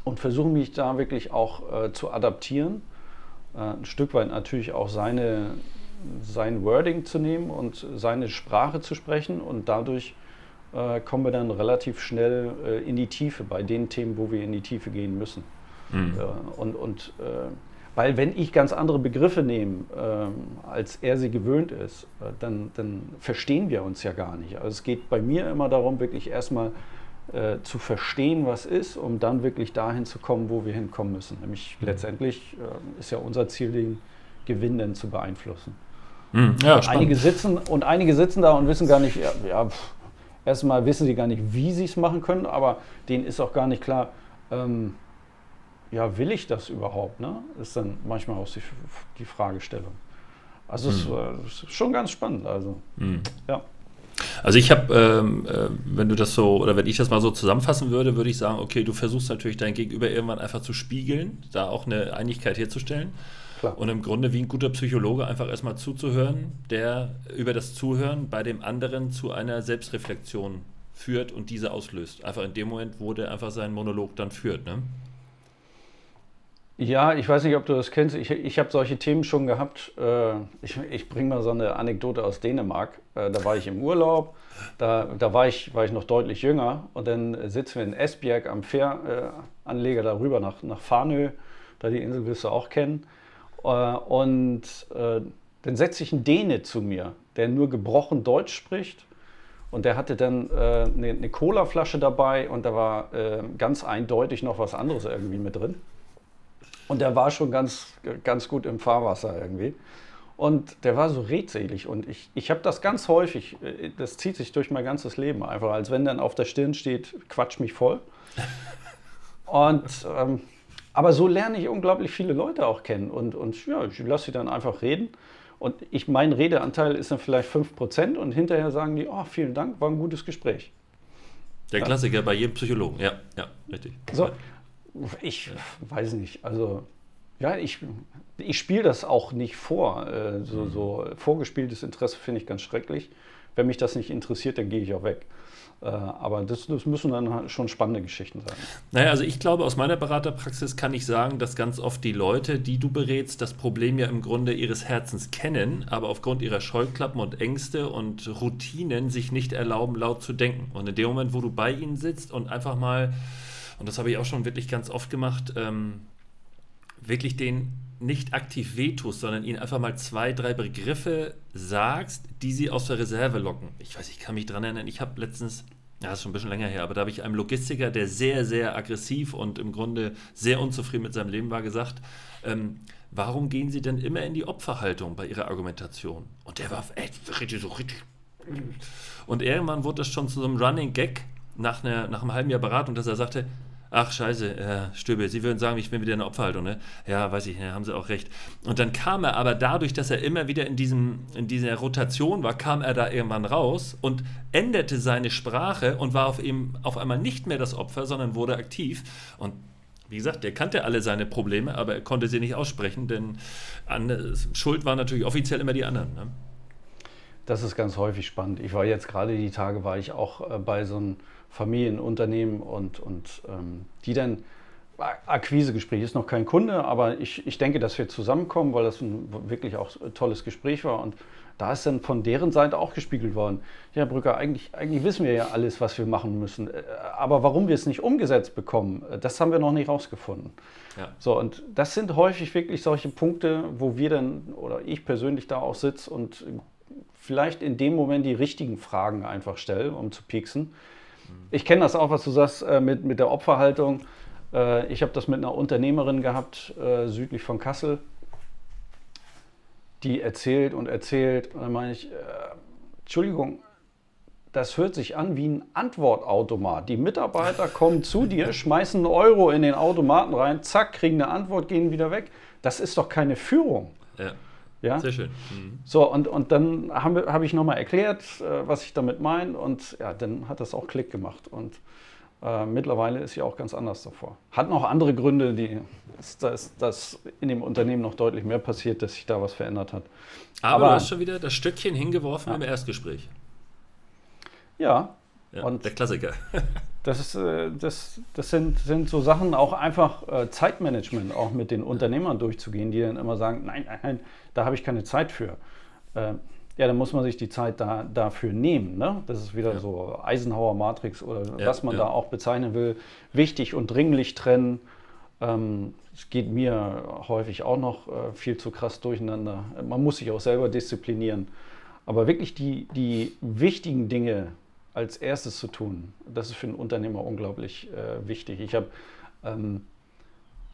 und versuche mich da wirklich auch äh, zu adaptieren. Äh, ein Stück weit natürlich auch seine, sein Wording zu nehmen und seine Sprache zu sprechen und dadurch äh, kommen wir dann relativ schnell äh, in die Tiefe bei den Themen, wo wir in die Tiefe gehen müssen. Mhm. Äh, und und äh, weil wenn ich ganz andere Begriffe nehme, ähm, als er sie gewöhnt ist, äh, dann, dann verstehen wir uns ja gar nicht. Also es geht bei mir immer darum, wirklich erstmal äh, zu verstehen, was ist, um dann wirklich dahin zu kommen, wo wir hinkommen müssen. Nämlich mhm. letztendlich ist ja unser Ziel, den Gewinn dann zu beeinflussen. Mhm. Ja, einige sitzen und einige sitzen da und wissen gar nicht, ja, ja pff, Erstmal wissen sie gar nicht, wie sie es machen können, aber denen ist auch gar nicht klar, ähm, ja, will ich das überhaupt? Ne? Ist dann manchmal auch die, die Fragestellung. Also mhm. es ist schon ganz spannend. Also, mhm. ja. Also ich habe, ähm, äh, wenn du das so, oder wenn ich das mal so zusammenfassen würde, würde ich sagen, okay, du versuchst natürlich dein Gegenüber irgendwann einfach zu spiegeln, da auch eine Einigkeit herzustellen. Klar. Und im Grunde wie ein guter Psychologe einfach erstmal zuzuhören, der über das Zuhören bei dem anderen zu einer Selbstreflexion führt und diese auslöst. Einfach in dem Moment, wo der einfach seinen Monolog dann führt. Ne? Ja, ich weiß nicht, ob du das kennst. Ich, ich habe solche Themen schon gehabt. Äh, ich, ich bringe mal so eine Anekdote aus Dänemark. Äh, da war ich im Urlaub, da, da war, ich, war ich noch deutlich jünger und dann sitzen wir in Esbjerg am Fähranleger darüber nach, nach Farnö, da die Insel wirst du auch kennen. Äh, und dann setzt sich ein Däne zu mir, der nur gebrochen Deutsch spricht. Und der hatte dann eine, eine Colaflasche dabei und da war ganz eindeutig noch was anderes irgendwie mit drin. Und der war schon ganz, ganz gut im Fahrwasser irgendwie. Und der war so redselig. Und ich, ich habe das ganz häufig, äh, das zieht sich durch mein ganzes Leben einfach, als wenn dann auf der Stirn steht, quatsch mich voll. [laughs] Und, ähm, aber so lerne ich unglaublich viele Leute auch kennen. Und, und ja, ich lasse sie dann einfach reden. Und ich, mein Redeanteil ist dann vielleicht 5% und hinterher sagen die, oh, vielen Dank, war ein gutes Gespräch. Der ja. Klassiker bei jedem Psychologen, ja, ja, richtig. So, ich ja. weiß nicht. Also, ja, ich, ich spiele das auch nicht vor. Äh, so, mhm. so vorgespieltes Interesse finde ich ganz schrecklich. Wenn mich das nicht interessiert, dann gehe ich auch weg. Äh, aber das, das, müssen dann halt schon spannende Geschichten sein. Naja, also ich glaube, aus meiner Beraterpraxis kann ich sagen, dass ganz oft die Leute, die du berätst, das Problem ja im Grunde ihres Herzens kennen, aber aufgrund ihrer Scheuklappen und Ängste und Routinen sich nicht erlauben, laut zu denken. Und in dem Moment, wo du bei ihnen sitzt und einfach mal und das habe ich auch schon wirklich ganz oft gemacht, ähm, wirklich den nicht aktiv wehtust, sondern ihnen einfach mal zwei, drei Begriffe sagst, die sie aus der Reserve locken. Ich weiß, ich kann mich dran erinnern, ich habe letztens, ja, das ist schon ein bisschen länger her, aber da habe ich einem Logistiker, der sehr, sehr aggressiv und im Grunde sehr unzufrieden mit seinem Leben war, gesagt, ähm, warum gehen Sie denn immer in die Opferhaltung bei Ihrer Argumentation? Und der war echt richtig so richtig. Und irgendwann wurde das schon zu so einem Running Gag nach, einer, nach einem halben Jahr Beratung, dass er sagte, Ach, scheiße, Herr Stöbel, Sie würden sagen, ich bin wieder in der Opferhaltung, ne? Ja, weiß ich, ja, haben Sie auch recht. Und dann kam er aber dadurch, dass er immer wieder in, diesem, in dieser Rotation war, kam er da irgendwann raus und änderte seine Sprache und war auf, ihm auf einmal nicht mehr das Opfer, sondern wurde aktiv. Und wie gesagt, der kannte alle seine Probleme, aber er konnte sie nicht aussprechen, denn an, Schuld waren natürlich offiziell immer die anderen. Ne? Das ist ganz häufig spannend. Ich war jetzt gerade die Tage, war ich auch äh, bei so einem Familienunternehmen und, und ähm, die dann Akquisegespräch ist noch kein Kunde, aber ich, ich denke, dass wir zusammenkommen, weil das ein wirklich auch tolles Gespräch war. Und da ist dann von deren Seite auch gespiegelt worden. Ja, Brücker, eigentlich, eigentlich wissen wir ja alles, was wir machen müssen. Äh, aber warum wir es nicht umgesetzt bekommen, äh, das haben wir noch nicht rausgefunden. Ja. So, und das sind häufig wirklich solche Punkte, wo wir dann oder ich persönlich da auch sitze und vielleicht in dem Moment die richtigen Fragen einfach stelle, um zu pieksen ich kenne das auch, was du sagst äh, mit, mit der Opferhaltung. Äh, ich habe das mit einer Unternehmerin gehabt, äh, südlich von Kassel, die erzählt und erzählt. Und dann meine ich, äh, Entschuldigung, das hört sich an wie ein Antwortautomat. Die Mitarbeiter kommen zu dir, [laughs] schmeißen einen Euro in den Automaten rein, zack, kriegen eine Antwort, gehen wieder weg. Das ist doch keine Führung. Ja. Ja? Sehr schön. Mhm. So, und, und dann habe hab ich nochmal erklärt, äh, was ich damit meine. Und ja, dann hat das auch Klick gemacht. Und äh, mittlerweile ist sie auch ganz anders davor. Hat noch andere Gründe, die dass, dass in dem Unternehmen noch deutlich mehr passiert, dass sich da was verändert hat. Aber, Aber du hast schon wieder das Stückchen hingeworfen ja. im Erstgespräch. Ja. ja und der Klassiker. [laughs] Das, ist, äh, das, das sind, sind so Sachen, auch einfach äh, Zeitmanagement auch mit den Unternehmern durchzugehen, die dann immer sagen, nein, nein, nein, da habe ich keine Zeit für. Äh, ja, dann muss man sich die Zeit da, dafür nehmen. Ne? Das ist wieder ja. so Eisenhower Matrix oder ja, was man ja. da auch bezeichnen will. Wichtig und dringlich trennen. Ähm, es geht mir häufig auch noch äh, viel zu krass durcheinander. Man muss sich auch selber disziplinieren. Aber wirklich die, die wichtigen Dinge als erstes zu tun, das ist für einen Unternehmer unglaublich äh, wichtig. Ich habe ähm,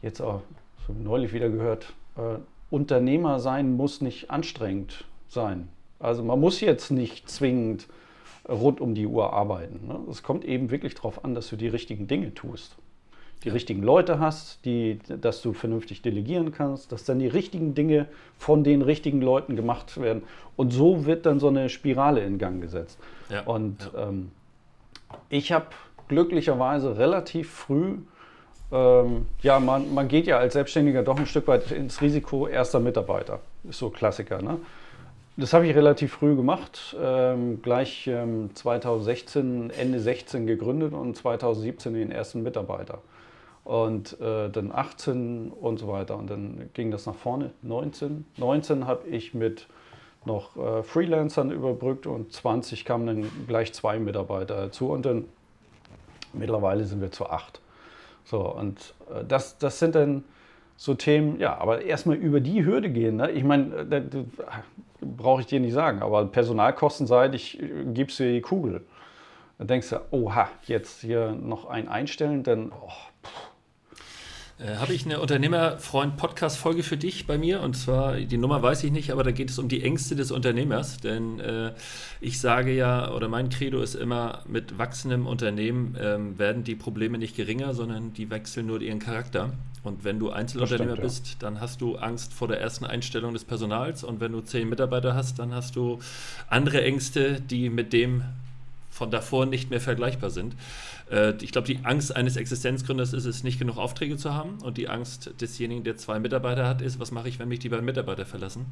jetzt auch so neulich wieder gehört, äh, Unternehmer sein muss nicht anstrengend sein. Also man muss jetzt nicht zwingend rund um die Uhr arbeiten. Ne? Es kommt eben wirklich darauf an, dass du die richtigen Dinge tust. Die richtigen Leute hast, die, dass du vernünftig delegieren kannst, dass dann die richtigen Dinge von den richtigen Leuten gemacht werden. Und so wird dann so eine Spirale in Gang gesetzt. Ja, und ja. Ähm, ich habe glücklicherweise relativ früh, ähm, ja, man, man geht ja als Selbstständiger doch ein Stück weit ins Risiko erster Mitarbeiter. Ist so Klassiker, ne? Das habe ich relativ früh gemacht, ähm, gleich ähm, 2016, Ende 16 gegründet und 2017 den ersten Mitarbeiter. Und äh, dann 18 und so weiter. Und dann ging das nach vorne. 19. 19 habe ich mit noch äh, Freelancern überbrückt und 20 kamen dann gleich zwei Mitarbeiter dazu. Und dann mittlerweile sind wir zu acht. So, und äh, das, das sind dann so Themen, ja, aber erstmal über die Hürde gehen. Ne? Ich meine, äh, brauche ich dir nicht sagen, aber personalkostenseitig äh, gibst du dir die Kugel. Dann denkst du, oha, jetzt hier noch ein einstellen, dann, oh, äh, Habe ich eine Unternehmerfreund-Podcast-Folge für dich bei mir und zwar, die Nummer weiß ich nicht, aber da geht es um die Ängste des Unternehmers, denn äh, ich sage ja, oder mein Credo ist immer, mit wachsendem Unternehmen ähm, werden die Probleme nicht geringer, sondern die wechseln nur ihren Charakter. Und wenn du Einzelunternehmer stimmt, bist, ja. dann hast du Angst vor der ersten Einstellung des Personals und wenn du zehn Mitarbeiter hast, dann hast du andere Ängste, die mit dem von davor nicht mehr vergleichbar sind. Äh, ich glaube, die Angst eines Existenzgründers ist es, nicht genug Aufträge zu haben. Und die Angst desjenigen, der zwei Mitarbeiter hat, ist, was mache ich, wenn mich die beiden Mitarbeiter verlassen?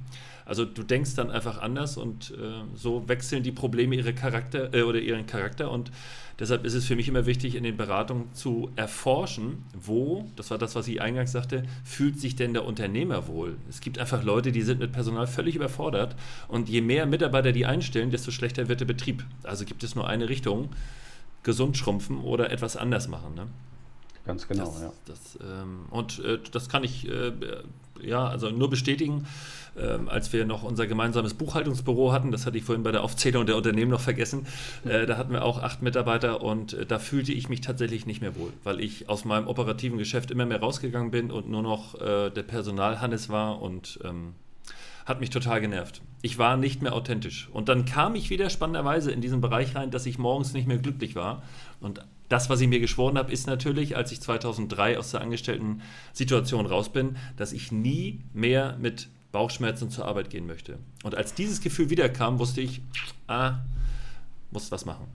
Also du denkst dann einfach anders und äh, so wechseln die Probleme ihre Charakter äh, oder ihren Charakter. Und deshalb ist es für mich immer wichtig, in den Beratungen zu erforschen, wo, das war das, was ich eingangs sagte, fühlt sich denn der Unternehmer wohl? Es gibt einfach Leute, die sind mit Personal völlig überfordert. Und je mehr Mitarbeiter die einstellen, desto schlechter wird der Betrieb. Also gibt es nur eine Richtung gesund schrumpfen oder etwas anders machen. Ne? Ganz genau, das, ja. Das, ähm, und äh, das kann ich äh, ja also nur bestätigen. Ähm, als wir noch unser gemeinsames Buchhaltungsbüro hatten, das hatte ich vorhin bei der Aufzählung der Unternehmen noch vergessen, äh, da hatten wir auch acht Mitarbeiter und äh, da fühlte ich mich tatsächlich nicht mehr wohl, weil ich aus meinem operativen Geschäft immer mehr rausgegangen bin und nur noch äh, der Personalhannes war und ähm, hat mich total genervt. Ich war nicht mehr authentisch. Und dann kam ich wieder spannenderweise in diesen Bereich rein, dass ich morgens nicht mehr glücklich war. Und das, was ich mir geschworen habe, ist natürlich, als ich 2003 aus der Angestellten-Situation raus bin, dass ich nie mehr mit Bauchschmerzen zur Arbeit gehen möchte. Und als dieses Gefühl wiederkam, wusste ich, ah, muss was machen.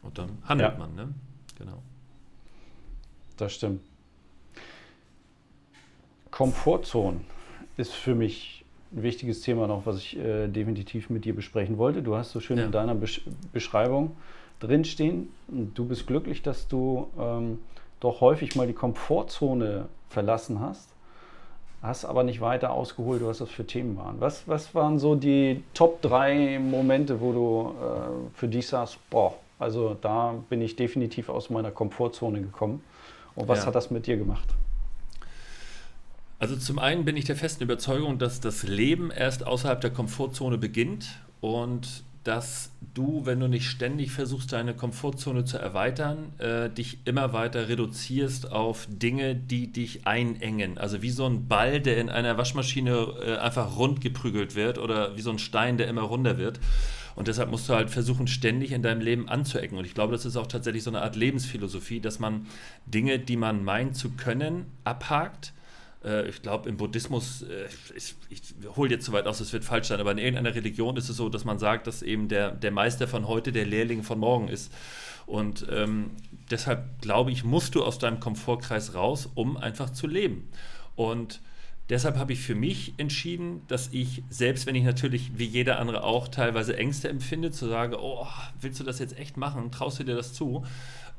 Und dann handelt ja. man, ne? Genau. Das stimmt. Komfortzone ist für mich ein wichtiges Thema noch, was ich äh, definitiv mit dir besprechen wollte. Du hast so schön ja. in deiner Besch Beschreibung drinstehen. Du bist glücklich, dass du ähm, doch häufig mal die Komfortzone verlassen hast, hast aber nicht weiter ausgeholt, was das für Themen waren. Was, was waren so die Top 3 Momente, wo du äh, für dich sagst, boah, also da bin ich definitiv aus meiner Komfortzone gekommen. Und was ja. hat das mit dir gemacht? Also zum einen bin ich der festen Überzeugung, dass das Leben erst außerhalb der Komfortzone beginnt und dass du, wenn du nicht ständig versuchst, deine Komfortzone zu erweitern, äh, dich immer weiter reduzierst auf Dinge, die dich einengen. Also wie so ein Ball, der in einer Waschmaschine äh, einfach rund geprügelt wird oder wie so ein Stein, der immer runder wird. Und deshalb musst du halt versuchen, ständig in deinem Leben anzuecken. Und ich glaube, das ist auch tatsächlich so eine Art Lebensphilosophie, dass man Dinge, die man meint zu können, abhakt äh, ich glaube, im Buddhismus, äh, ich, ich hole jetzt zu weit aus, es wird falsch sein, aber in irgendeiner Religion ist es so, dass man sagt, dass eben der, der Meister von heute der Lehrling von morgen ist. Und ähm, deshalb glaube ich, musst du aus deinem Komfortkreis raus, um einfach zu leben. Und deshalb habe ich für mich entschieden, dass ich, selbst wenn ich natürlich wie jeder andere auch teilweise Ängste empfinde, zu sagen, oh, willst du das jetzt echt machen? Traust du dir das zu?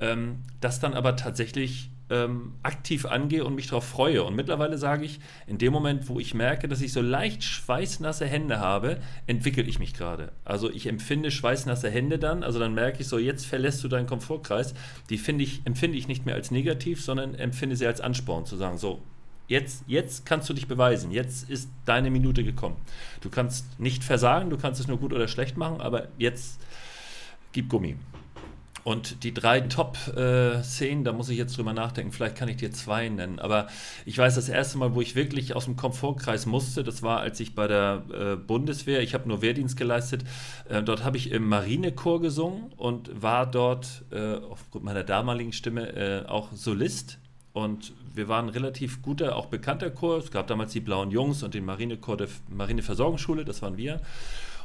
Ähm, das dann aber tatsächlich ähm, aktiv angehe und mich darauf freue. Und mittlerweile sage ich, in dem Moment, wo ich merke, dass ich so leicht schweißnasse Hände habe, entwickle ich mich gerade. Also ich empfinde schweißnasse Hände dann, also dann merke ich so, jetzt verlässt du deinen Komfortkreis. Die ich, empfinde ich nicht mehr als negativ, sondern empfinde sie als Ansporn, zu sagen, so, Jetzt, jetzt kannst du dich beweisen. Jetzt ist deine Minute gekommen. Du kannst nicht versagen, du kannst es nur gut oder schlecht machen, aber jetzt gib Gummi. Und die drei Top-Szenen, äh, da muss ich jetzt drüber nachdenken, vielleicht kann ich dir zwei nennen. Aber ich weiß, das erste Mal, wo ich wirklich aus dem Komfortkreis musste, das war, als ich bei der äh, Bundeswehr, ich habe nur Wehrdienst geleistet, äh, dort habe ich im Marinechor gesungen und war dort, äh, aufgrund meiner damaligen Stimme, äh, auch Solist und wir waren ein relativ guter, auch bekannter Chor. Es gab damals die Blauen Jungs und den Marinechor der Marineversorgungsschule, das waren wir.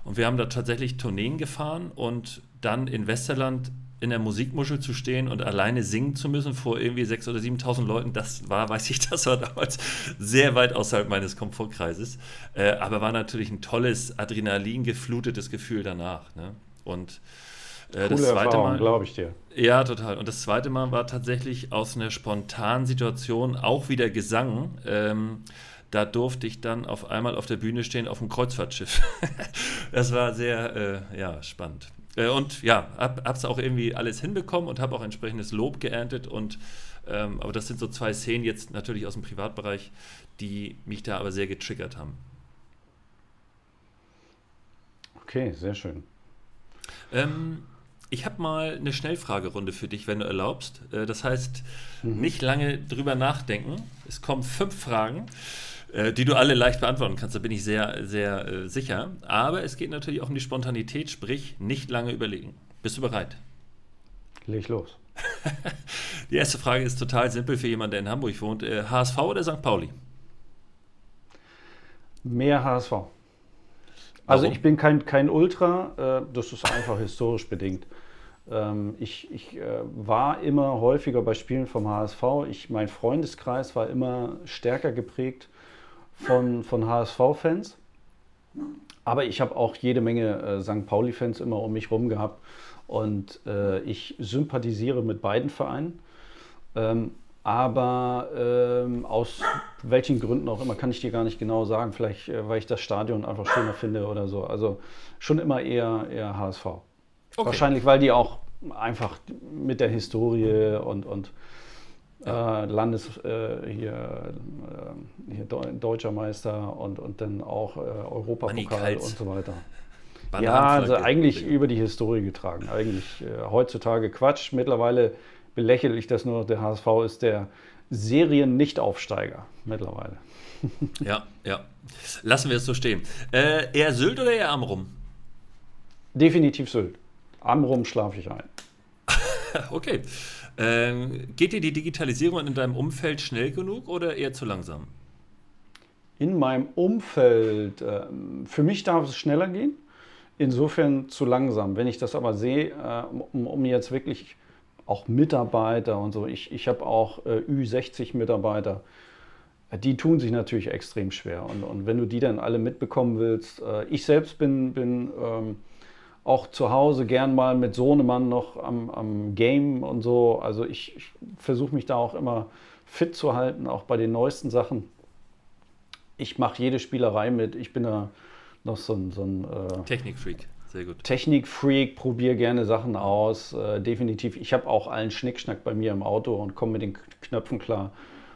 Und wir haben da tatsächlich Tourneen gefahren und dann in Westerland in der Musikmuschel zu stehen und alleine singen zu müssen vor irgendwie 6.000 oder 7.000 Leuten, das war, weiß ich, [laughs] das war damals sehr weit außerhalb meines Komfortkreises. Äh, aber war natürlich ein tolles, adrenalingeflutetes Gefühl danach. Ne? Und äh, das zweite Mal, glaube ich dir. Ja, total. Und das zweite Mal war tatsächlich aus einer spontanen Situation auch wieder Gesang. Ähm, da durfte ich dann auf einmal auf der Bühne stehen auf dem Kreuzfahrtschiff. [laughs] das war sehr äh, ja, spannend. Äh, und ja, habe es auch irgendwie alles hinbekommen und habe auch entsprechendes Lob geerntet. Und, ähm, aber das sind so zwei Szenen jetzt natürlich aus dem Privatbereich, die mich da aber sehr getriggert haben. Okay, sehr schön. Ähm, ich habe mal eine Schnellfragerunde für dich, wenn du erlaubst. Äh, das heißt, mhm. nicht lange drüber nachdenken. Es kommen fünf Fragen, äh, die du alle leicht beantworten kannst. Da bin ich sehr, sehr äh, sicher. Aber es geht natürlich auch um die Spontanität, sprich nicht lange überlegen. Bist du bereit? Leg los. [laughs] die erste Frage ist total simpel für jemanden, der in Hamburg wohnt. HSV oder St. Pauli? Mehr HSV. Also Warum? ich bin kein, kein Ultra, äh, das ist einfach historisch bedingt. Ähm, ich ich äh, war immer häufiger bei Spielen vom HSV. Ich, mein Freundeskreis war immer stärker geprägt von, von HSV-Fans. Aber ich habe auch jede Menge äh, St. Pauli-Fans immer um mich herum gehabt. Und äh, ich sympathisiere mit beiden Vereinen. Ähm, aber ähm, aus welchen Gründen auch immer, kann ich dir gar nicht genau sagen. Vielleicht, äh, weil ich das Stadion einfach schöner finde oder so. Also schon immer eher, eher HSV. Okay. Wahrscheinlich, weil die auch einfach mit der Historie und, und ja. äh, Landes äh, hier, äh, hier deutscher Meister und, und dann auch äh, Europapokal und so weiter. Ja, also eigentlich über die Historie getragen. Eigentlich äh, heutzutage Quatsch. Mittlerweile belächle ich das nur. Der HSV ist der Serien-Nicht-Aufsteiger mittlerweile. Ja, ja. Lassen wir es so stehen. Äh, eher Sylt oder eher Amrum? Definitiv Sylt. Amrum schlafe ich ein. [laughs] okay. Ähm, geht dir die Digitalisierung in deinem Umfeld schnell genug oder eher zu langsam? In meinem Umfeld, äh, für mich darf es schneller gehen. Insofern zu langsam. Wenn ich das aber sehe, äh, um, um jetzt wirklich auch Mitarbeiter und so. Ich, ich habe auch äh, Ü60-Mitarbeiter. Die tun sich natürlich extrem schwer. Und, und wenn du die dann alle mitbekommen willst, äh, ich selbst bin, bin ähm, auch zu Hause gern mal mit Sohnemann noch am, am Game und so. Also ich, ich versuche mich da auch immer fit zu halten, auch bei den neuesten Sachen. Ich mache jede Spielerei mit. Ich bin da noch so ein, so ein äh, Technikfreak. Sehr gut. Technikfreak, probiere gerne Sachen aus. Äh, definitiv. Ich habe auch allen Schnickschnack bei mir im Auto und komme mit den Knöpfen klar.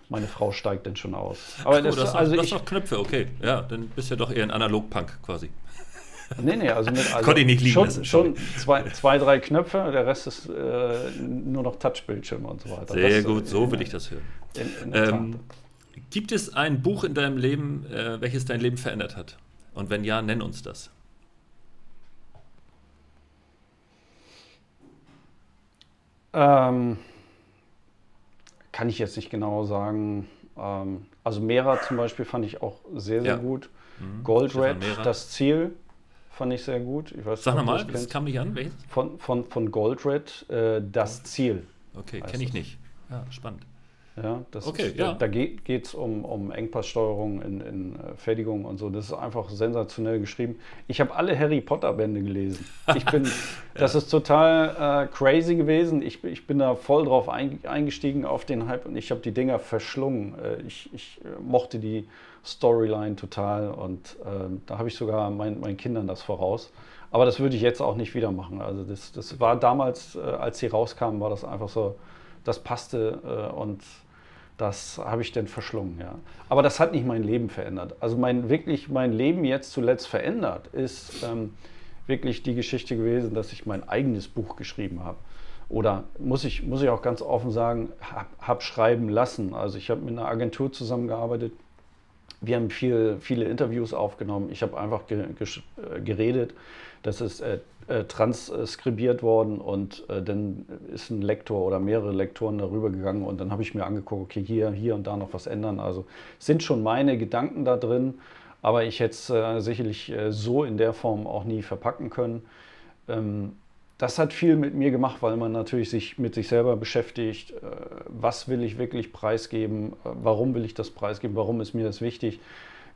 Meine Frau steigt dann schon aus. Aber Ach, das, das, also das ich, noch Knöpfe, okay. Ja, dann bist du ja doch eher ein Analog-Punk quasi. Nee, nee, also mit also Konnte ich nicht liegen schon, lassen, schon zwei, zwei, drei Knöpfe, der Rest ist äh, nur noch Touchbildschirme und so weiter. Sehr das, gut, so in, will ich das hören. In, in ähm, gibt es ein Buch in deinem Leben, äh, welches dein Leben verändert hat? Und wenn ja, nenn uns das. Ähm, kann ich jetzt nicht genau sagen. Ähm, also Mera zum Beispiel fand ich auch sehr, sehr ja. gut. Mhm. Goldred, das Ziel, fand ich sehr gut. Ich weiß Sag nochmal, das kam nicht an. Welches? Von, von, von Goldred, äh, das Ziel. Okay, kenne ich nicht. Ja, spannend. Ja, das okay, ist, ja. Da geht es um, um Engpasssteuerung in, in äh, Fertigung und so. Das ist einfach sensationell geschrieben. Ich habe alle Harry Potter-Bände gelesen. Ich bin, [laughs] ja. Das ist total äh, crazy gewesen. Ich, ich bin da voll drauf eingestiegen auf den Hype und ich habe die Dinger verschlungen. Äh, ich, ich äh, mochte die Storyline total und äh, da habe ich sogar mein, meinen Kindern das voraus. Aber das würde ich jetzt auch nicht wieder machen. Also das, das war damals, äh, als sie rauskamen, war das einfach so das passte äh, und das habe ich dann verschlungen, ja. Aber das hat nicht mein Leben verändert. Also mein wirklich mein Leben jetzt zuletzt verändert ist ähm, wirklich die Geschichte gewesen, dass ich mein eigenes Buch geschrieben habe. Oder muss ich, muss ich auch ganz offen sagen, habe hab schreiben lassen. Also ich habe mit einer Agentur zusammengearbeitet, wir haben viel, viele Interviews aufgenommen. Ich habe einfach ge, äh, geredet. Das ist äh, äh, transkribiert worden und äh, dann ist ein Lektor oder mehrere Lektoren darüber gegangen und dann habe ich mir angeguckt, okay, hier, hier und da noch was ändern. Also sind schon meine Gedanken da drin, aber ich hätte es äh, sicherlich so in der Form auch nie verpacken können. Ähm, das hat viel mit mir gemacht, weil man natürlich sich mit sich selber beschäftigt. Äh, was will ich wirklich preisgeben? Äh, warum will ich das preisgeben? Warum ist mir das wichtig?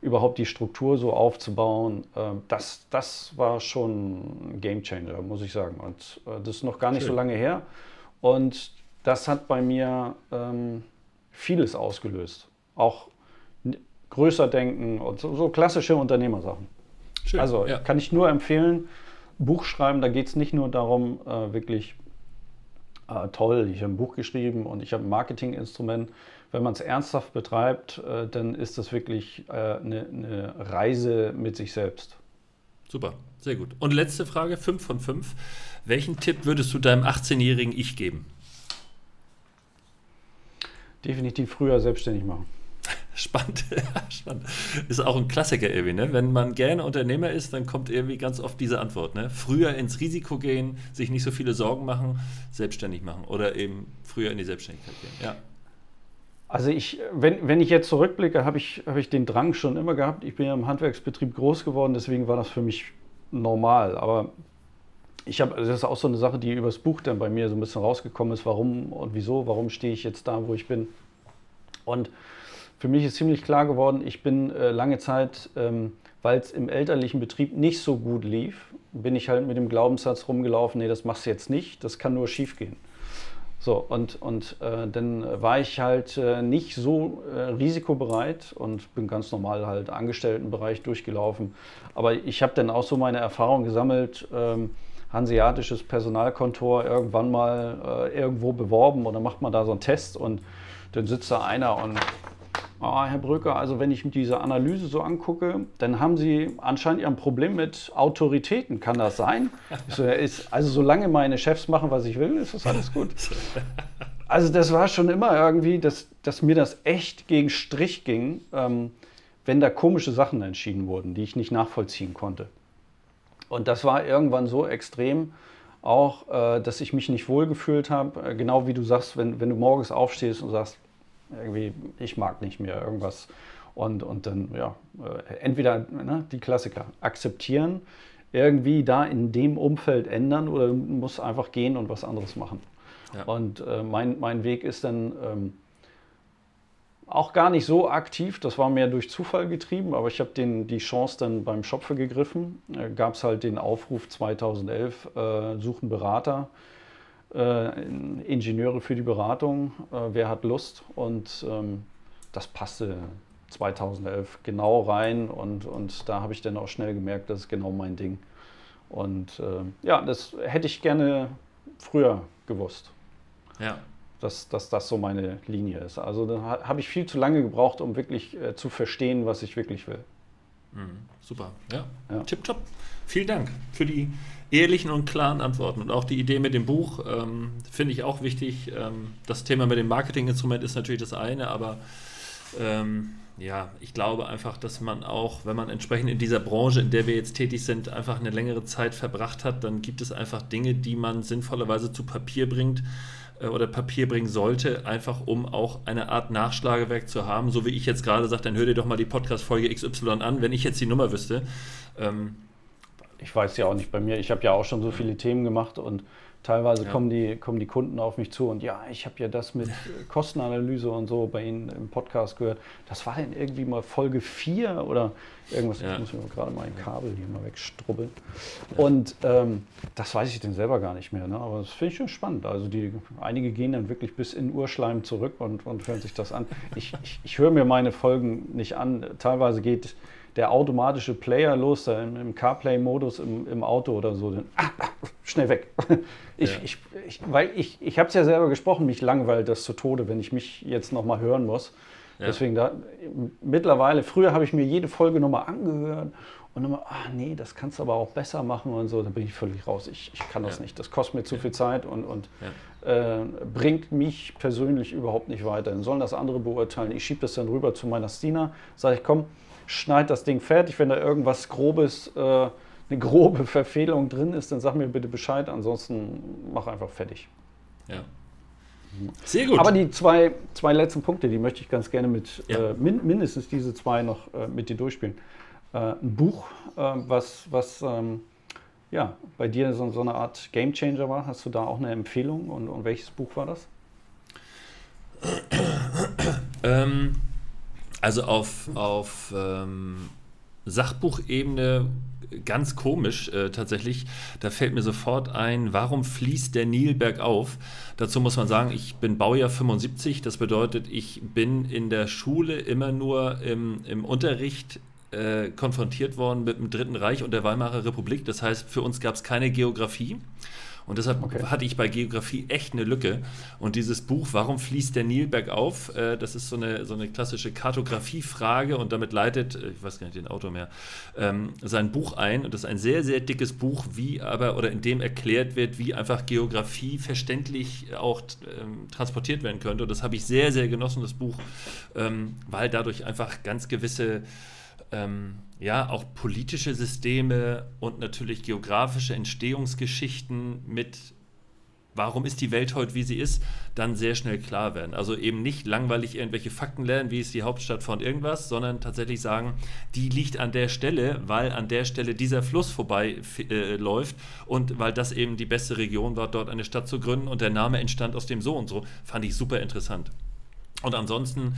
Überhaupt die Struktur so aufzubauen, äh, das, das war schon ein Game Changer, muss ich sagen. Und das ist noch gar nicht Schön. so lange her. Und das hat bei mir ähm, vieles ausgelöst. Auch größer denken und so, so klassische Unternehmersachen. Schön, also ja. kann ich nur empfehlen, Buch schreiben, da geht es nicht nur darum, äh, wirklich äh, toll, ich habe ein Buch geschrieben und ich habe ein Marketinginstrument. Wenn man es ernsthaft betreibt, äh, dann ist das wirklich eine, äh, eine Reise mit sich selbst. Super, sehr gut. Und letzte Frage, 5 von 5. Welchen Tipp würdest du deinem 18-jährigen Ich geben? Definitiv früher selbstständig machen. Spannend, [laughs] spannend. Ist auch ein Klassiker irgendwie, ne? Wenn man gerne Unternehmer ist, dann kommt irgendwie ganz oft diese Antwort, ne? Früher ins Risiko gehen, sich nicht so viele Sorgen machen, selbstständig machen oder eben früher in die Selbstständigkeit gehen. Ja. Also ich, wenn, wenn ich jetzt zurückblicke, habe ich, hab ich den Drang schon immer gehabt. Ich bin ja im Handwerksbetrieb groß geworden, deswegen war das für mich normal. Aber ich habe, das ist auch so eine Sache, die übers Buch dann bei mir so ein bisschen rausgekommen ist, warum und wieso, warum stehe ich jetzt da, wo ich bin. Und für mich ist ziemlich klar geworden, ich bin äh, lange Zeit, ähm, weil es im elterlichen Betrieb nicht so gut lief, bin ich halt mit dem Glaubenssatz rumgelaufen, nee, das machst du jetzt nicht, das kann nur schief gehen. So, und, und äh, dann war ich halt äh, nicht so äh, risikobereit und bin ganz normal halt Angestelltenbereich durchgelaufen. Aber ich habe dann auch so meine Erfahrung gesammelt, ähm, hanseatisches Personalkontor irgendwann mal äh, irgendwo beworben und dann macht man da so einen Test und dann sitzt da einer und oh, Herr Brücker, also wenn ich mir diese Analyse so angucke, dann haben Sie anscheinend ein Problem mit Autoritäten. Kann das sein? So, ist, also solange meine Chefs machen, was ich will, ist das alles gut. Also das war schon immer irgendwie, dass, dass mir das echt gegen Strich ging, ähm, wenn da komische Sachen entschieden wurden, die ich nicht nachvollziehen konnte. Und das war irgendwann so extrem, auch, äh, dass ich mich nicht wohlgefühlt habe. Äh, genau wie du sagst, wenn, wenn du morgens aufstehst und sagst, irgendwie, ich mag nicht mehr irgendwas. Und, und dann, ja, äh, entweder ne, die Klassiker akzeptieren, irgendwie da in dem Umfeld ändern oder muss einfach gehen und was anderes machen. Ja. Und äh, mein, mein Weg ist dann ähm, auch gar nicht so aktiv, das war mehr durch Zufall getrieben, aber ich habe die Chance dann beim Schopfe gegriffen. Äh, Gab es halt den Aufruf 2011, äh, suchen Berater äh, Ingenieure für die Beratung, äh, wer hat Lust und ähm, das passte 2011 genau rein und, und da habe ich dann auch schnell gemerkt, das ist genau mein Ding. Und äh, ja, das hätte ich gerne früher gewusst. Ja. Dass, dass das so meine Linie ist. Also da habe ich viel zu lange gebraucht, um wirklich äh, zu verstehen, was ich wirklich will. Mhm, super, ja. ja. Tipptopp. Vielen Dank für die ehrlichen und klaren Antworten. Und auch die Idee mit dem Buch ähm, finde ich auch wichtig. Ähm, das Thema mit dem Marketinginstrument ist natürlich das eine, aber ähm, ja, ich glaube einfach, dass man auch, wenn man entsprechend in dieser Branche, in der wir jetzt tätig sind, einfach eine längere Zeit verbracht hat, dann gibt es einfach Dinge, die man sinnvollerweise zu Papier bringt äh, oder Papier bringen sollte, einfach um auch eine Art Nachschlagewerk zu haben. So wie ich jetzt gerade sage, dann hör dir doch mal die Podcast-Folge XY an, wenn ich jetzt die Nummer wüsste. Ähm, ich weiß ja auch nicht bei mir. Ich habe ja auch schon so viele Themen gemacht und teilweise ja. kommen, die, kommen die Kunden auf mich zu und ja, ich habe ja das mit [laughs] Kostenanalyse und so bei Ihnen im Podcast gehört. Das war dann irgendwie mal Folge 4 oder irgendwas. Ja. Ich muss mir gerade mal ein Kabel hier mal wegstrubbeln. Ja. Und ähm, das weiß ich dann selber gar nicht mehr. Ne? Aber das finde ich schon spannend. Also die, einige gehen dann wirklich bis in Urschleim zurück und, und hören sich das an. Ich, ich, ich höre mir meine Folgen nicht an. Teilweise geht der automatische Player los, da im, im CarPlay-Modus im, im, Auto oder so, dann, ah, ah, schnell weg. [laughs] Ich, ja. ich, ich, weil ich, ich habe es ja selber gesprochen, mich langweilt das zu Tode, wenn ich mich jetzt nochmal hören muss. Ja. Deswegen da, mittlerweile, früher habe ich mir jede Folge nochmal angehört und immer, ach nee, das kannst du aber auch besser machen und so, da bin ich völlig raus. Ich, ich kann das ja. nicht. Das kostet mir zu viel Zeit und, und ja. äh, bringt mich persönlich überhaupt nicht weiter. Dann sollen das andere beurteilen. Ich schiebe das dann rüber zu meiner Stina, sage ich, komm, schneid das Ding fertig. Wenn da irgendwas Grobes, äh, eine grobe [laughs] Verfehlung drin ist, dann sag mir bitte Bescheid. Ansonsten mach einfach fertig. Ja. Sehr gut. Aber die zwei, zwei letzten Punkte, die möchte ich ganz gerne mit, ja. äh, min, mindestens diese zwei noch äh, mit dir durchspielen. Äh, ein Buch, äh, was, was ähm, ja, bei dir so, so, eine Art Game Changer war. Hast du da auch eine Empfehlung und, und welches Buch war das? Ähm, also auf, auf ähm, Sachbuchebene ganz komisch äh, tatsächlich. Da fällt mir sofort ein, warum fließt der Nil bergauf? Dazu muss man sagen, ich bin Baujahr 75. Das bedeutet, ich bin in der Schule immer nur im, im Unterricht äh, konfrontiert worden mit dem Dritten Reich und der Weimarer Republik. Das heißt, für uns gab es keine Geografie. Und deshalb okay. hatte ich bei Geografie echt eine Lücke. Und dieses Buch, Warum fließt der Nil bergauf? Äh, das ist so eine, so eine klassische Kartografiefrage und damit leitet, äh, ich weiß gar nicht den Autor mehr, ähm, sein Buch ein. Und das ist ein sehr, sehr dickes Buch, wie aber, oder in dem erklärt wird, wie einfach Geografie verständlich auch ähm, transportiert werden könnte. Und das habe ich sehr, sehr genossen, das Buch, ähm, weil dadurch einfach ganz gewisse ähm, ja, auch politische Systeme und natürlich geografische Entstehungsgeschichten mit warum ist die Welt heute, wie sie ist, dann sehr schnell klar werden. Also eben nicht langweilig irgendwelche Fakten lernen, wie ist die Hauptstadt von irgendwas, sondern tatsächlich sagen, die liegt an der Stelle, weil an der Stelle dieser Fluss vorbei äh, läuft und weil das eben die beste Region war, dort eine Stadt zu gründen und der Name entstand aus dem so und so. Fand ich super interessant. Und ansonsten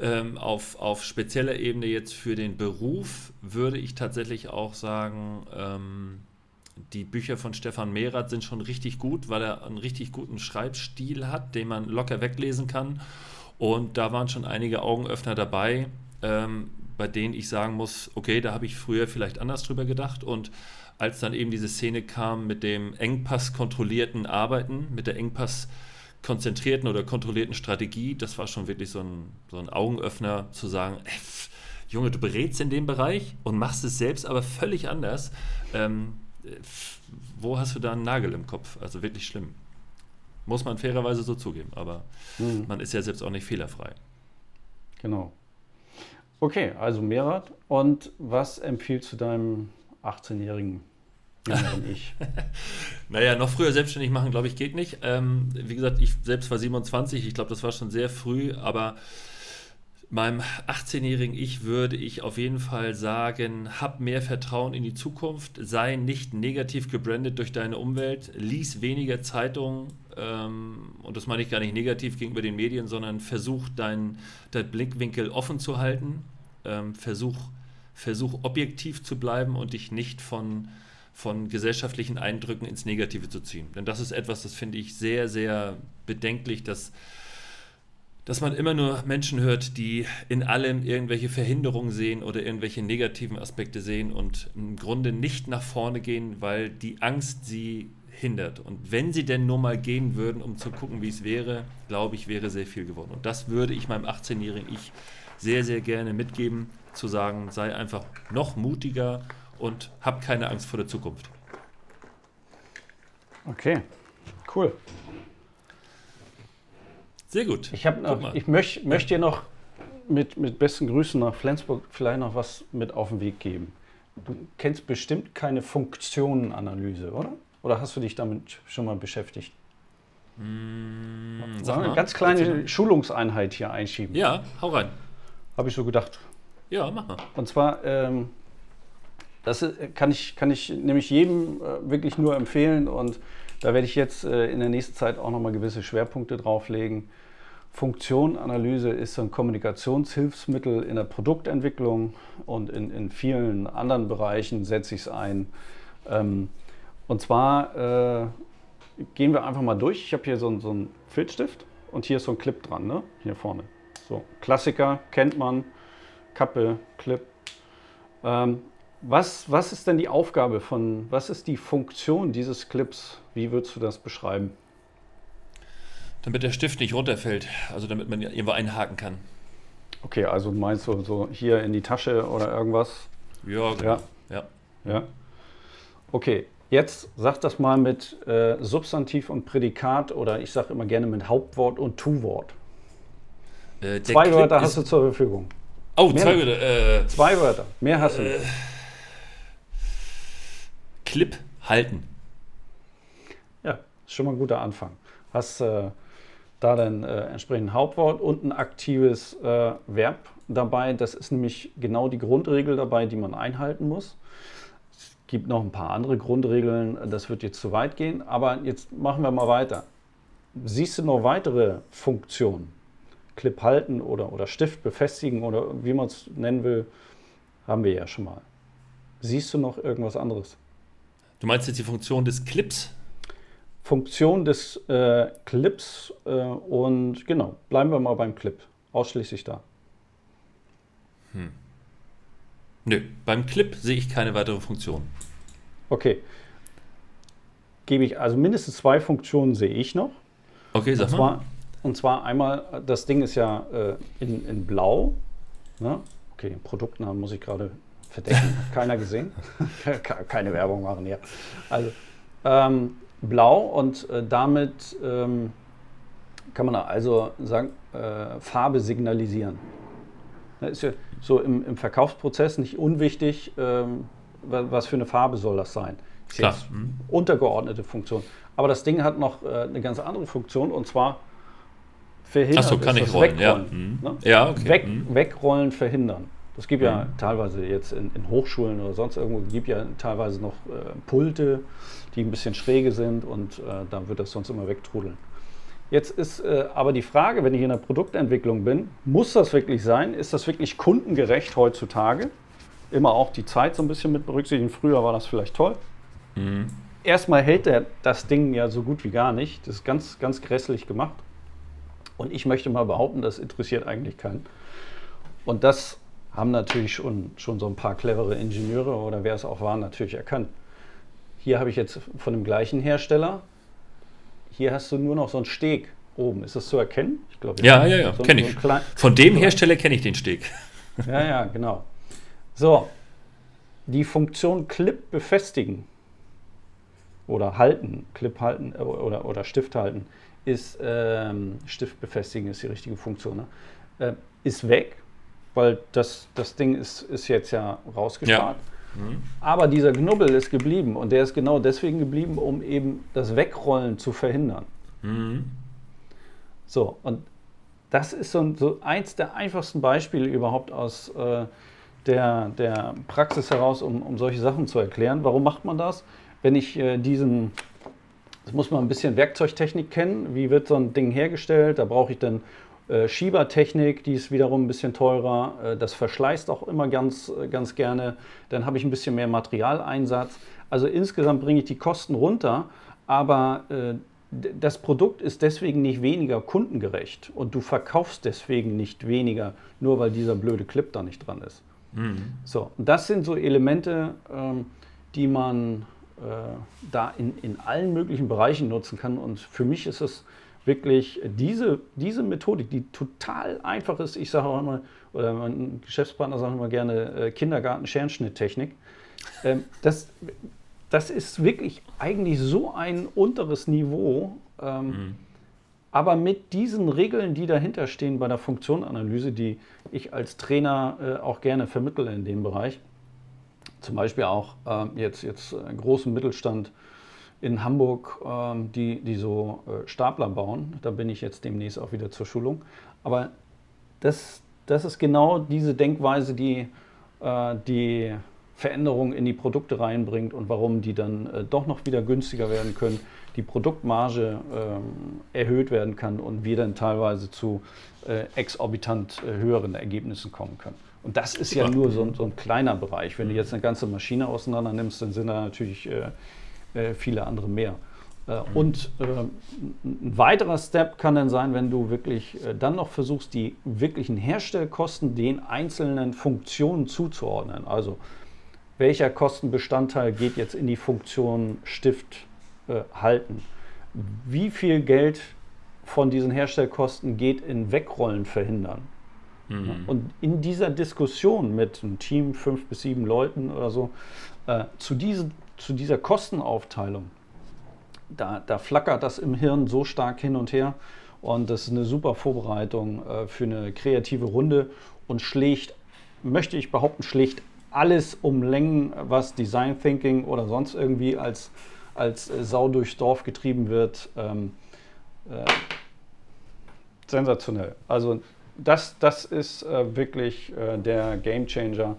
ähm, auf, auf spezieller Ebene jetzt für den Beruf würde ich tatsächlich auch sagen, ähm, die Bücher von Stefan Mehrath sind schon richtig gut, weil er einen richtig guten Schreibstil hat, den man locker weglesen kann. Und da waren schon einige Augenöffner dabei, ähm, bei denen ich sagen muss, okay, da habe ich früher vielleicht anders drüber gedacht. Und als dann eben diese Szene kam mit dem Engpass kontrollierten Arbeiten, mit der Engpass konzentrierten oder kontrollierten Strategie, das war schon wirklich so ein, so ein Augenöffner zu sagen, ey, Junge, du berätst in dem Bereich und machst es selbst aber völlig anders. Ähm, wo hast du da einen Nagel im Kopf? Also wirklich schlimm. Muss man fairerweise so zugeben, aber mhm. man ist ja selbst auch nicht fehlerfrei. Genau. Okay, also Merat. Und was empfiehlst du deinem 18-jährigen ich. [laughs] naja, noch früher selbstständig machen, glaube ich, geht nicht. Ähm, wie gesagt, ich selbst war 27, ich glaube, das war schon sehr früh, aber meinem 18-jährigen Ich würde ich auf jeden Fall sagen, hab mehr Vertrauen in die Zukunft, sei nicht negativ gebrandet durch deine Umwelt, lies weniger Zeitungen ähm, und das meine ich gar nicht negativ gegenüber den Medien, sondern versuch deinen dein Blickwinkel offen zu halten, ähm, versuch, versuch objektiv zu bleiben und dich nicht von von gesellschaftlichen Eindrücken ins Negative zu ziehen. Denn das ist etwas, das finde ich sehr, sehr bedenklich, dass, dass man immer nur Menschen hört, die in allem irgendwelche Verhinderungen sehen oder irgendwelche negativen Aspekte sehen und im Grunde nicht nach vorne gehen, weil die Angst sie hindert. Und wenn sie denn nur mal gehen würden, um zu gucken, wie es wäre, glaube ich, wäre sehr viel geworden. Und das würde ich meinem 18-jährigen Ich sehr, sehr gerne mitgeben, zu sagen, sei einfach noch mutiger und hab keine Angst vor der Zukunft. Okay, cool. Sehr gut. Ich, ich möch, möchte dir noch mit, mit besten Grüßen nach Flensburg vielleicht noch was mit auf den Weg geben. Du kennst bestimmt keine Funktionenanalyse, oder? Oder hast du dich damit schon mal beschäftigt? Mmh, Sollen wir eine ganz kleine Schulungseinheit hier einschieben? Ja, hau rein. Habe ich so gedacht. Ja, mach mal. Und zwar ähm, das äh, kann ich, kann ich nämlich jedem äh, wirklich nur empfehlen und da werde ich jetzt äh, in der nächsten Zeit auch nochmal gewisse Schwerpunkte drauflegen. Funktionanalyse ist so ein Kommunikationshilfsmittel in der Produktentwicklung und in, in vielen anderen Bereichen setze ich es ein. Ähm, und zwar gehen wir einfach mal durch. Ich habe hier so, so einen Filzstift und hier ist so ein Clip dran, ne? hier vorne. So, Klassiker kennt man, Kappe, Clip. Ähm, was, was ist denn die Aufgabe von, was ist die Funktion dieses Clips? Wie würdest du das beschreiben? Damit der Stift nicht runterfällt, also damit man irgendwo einhaken kann. Okay, also meinst du so hier in die Tasche oder irgendwas? Ja, genau. Ja, Ja. Ja. Okay, jetzt sag das mal mit äh, Substantiv und Prädikat oder ich sage immer gerne mit Hauptwort und Tu-Wort. Äh, Zwei Clip Wörter hast du zur Verfügung. Oh, Mehr zwei. Wörter. Äh, Zwei Wörter. Mehr hast du nicht. Clip halten. Ja, ist schon mal ein guter Anfang. Hast äh, da dann äh, entsprechend Hauptwort und ein aktives äh, Verb dabei. Das ist nämlich genau die Grundregel dabei, die man einhalten muss. Es gibt noch ein paar andere Grundregeln, das wird jetzt zu weit gehen, aber jetzt machen wir mal weiter. Siehst du noch weitere Funktionen? Clip halten oder, oder Stift befestigen oder wie man es nennen will, haben wir ja schon mal. Siehst du noch irgendwas anderes? Du meinst jetzt die Funktion des Clips? Funktion des äh, Clips äh, und genau, bleiben wir mal beim Clip. Ausschließlich da. Nö, beim Clip sehe ich keine weitere Funktion. Okay. Gebe ich, also mindestens zwei Funktionen sehe ich noch. Okay, Und sag mal. zwar, und zwar einmal, das Ding ist ja äh, in, in Blau. Ne? Okay, den Produktnamen muss ich gerade verdecken. Keiner gesehen. [laughs] Ke- Keine Werbung machen hier. Also ähm, Blau und äh, damit ähm, kann man also sagen, äh, Farbe signalisieren. Das ist ja so im, im Verkaufsprozess nicht unwichtig, ähm, wa- was für eine Farbe soll das sein. Ist Klar. jetzt Mhm. untergeordnete Funktion. Aber das Ding hat noch äh, eine ganz andere Funktion und zwar verhindern. Ach so, kann ist ich das rollen, ja. Wegrollen, Mhm. ne? Ja, okay. Weg, Mhm. Wegrollen verhindern. Das gibt ja Mhm. teilweise jetzt in, in Hochschulen oder sonst irgendwo, gibt ja teilweise noch äh, Pulte, die ein bisschen schräge sind und äh, dann wird das sonst immer wegtrudeln. Jetzt ist äh, aber die Frage, wenn ich in der Produktentwicklung bin, muss das wirklich sein? Ist das wirklich kundengerecht heutzutage? Immer auch die Zeit so ein bisschen mit berücksichtigen. Früher war das vielleicht toll. Mhm. Erstmal hält er das Ding ja so gut wie gar nicht. Das ist ganz, ganz grässlich gemacht. Und ich möchte mal behaupten, das interessiert eigentlich keinen. Und das haben natürlich schon, schon so ein paar clevere Ingenieure oder wer es auch war, natürlich erkannt. Hier habe ich jetzt von dem gleichen Hersteller, hier hast du nur noch so einen Steg oben. Ist das zu erkennen? Ich glaube, Ja, ja, ja, so, kenne so ich. ein klein- Von dem so- Hersteller kenne ich den Steg. [laughs] ja, ja, genau. So, die Funktion Clip befestigen oder halten, Clip halten äh, oder, oder Stift halten, ist ähm, Stift befestigen ist die richtige Funktion, ne? äh, ist weg, weil das, das Ding ist, ist jetzt ja rausgespart. Mhm. Aber dieser Knubbel ist geblieben und der ist genau deswegen geblieben, um eben das Wegrollen zu verhindern. Mhm. So, und das ist so, ein- so eins der einfachsten Beispiele überhaupt aus äh, der, der Praxis heraus, um, um solche Sachen zu erklären. Warum macht man das? Wenn ich äh, diesen, das muss man ein bisschen Werkzeugtechnik kennen, wie wird so ein Ding hergestellt, da brauche ich dann äh, Schiebertechnik, die ist wiederum ein bisschen teurer, äh, das verschleißt auch immer ganz, äh, ganz gerne, dann habe ich ein bisschen mehr Materialeinsatz. Also insgesamt bringe ich die Kosten runter, aber äh, das Produkt ist deswegen nicht weniger kundengerecht und du verkaufst deswegen nicht weniger, nur weil dieser blöde Clip da nicht dran ist. Mhm. So, das sind so Elemente, ähm, die man da in, in allen möglichen Bereichen nutzen kann. Und für mich ist es wirklich diese, diese Methodik, die total einfach ist. Ich sage auch immer, oder mein Geschäftspartner sagt immer gerne äh, Kindergarten-Scherenschnitttechnik. Ähm, das, das ist wirklich eigentlich so ein unteres Niveau. Ähm, Mhm. aber mit diesen Regeln, die dahinter stehen bei der Funktionanalyse, die ich als Trainer äh, auch gerne vermittle in dem Bereich, zum Beispiel auch ähm, jetzt, jetzt äh, großen Mittelstand in Hamburg, ähm, die, die so äh, Stapler bauen. Da bin ich jetzt demnächst auch wieder zur Schulung. Aber das, das ist genau diese Denkweise, die äh, die Veränderung in die Produkte reinbringt und warum die dann äh, doch noch wieder günstiger werden können, die Produktmarge ähm, erhöht werden kann und wir dann teilweise zu exorbitant höheren Ergebnissen kommen können. Und das ist ja nur so, ein- so ein kleiner Bereich. Wenn du jetzt eine ganze Maschine auseinander nimmst, dann sind da natürlich viele andere mehr. Äh, Und äh, ein weiterer Step kann dann sein, wenn du wirklich äh, dann noch versuchst, die wirklichen Herstellkosten den einzelnen Funktionen zuzuordnen. Also welcher Kostenbestandteil geht jetzt in die Funktion Stift äh, halten? Wie viel Geld von diesen Herstellkosten geht in Wegrollen verhindern? Mhm. Und in dieser Diskussion mit einem Team, fünf bis sieben Leuten oder so, äh, zu, diese, zu dieser Kostenaufteilung, da, da flackert das im Hirn so stark hin und her. Und das ist eine super Vorbereitung äh, für eine kreative Runde und schlägt, möchte ich behaupten, schlägt alles um Längen, was Design Thinking oder sonst irgendwie als, als äh, Sau durchs Dorf getrieben wird. Ähm, äh, sensationell. Also das, das ist äh, wirklich äh, der Game Changer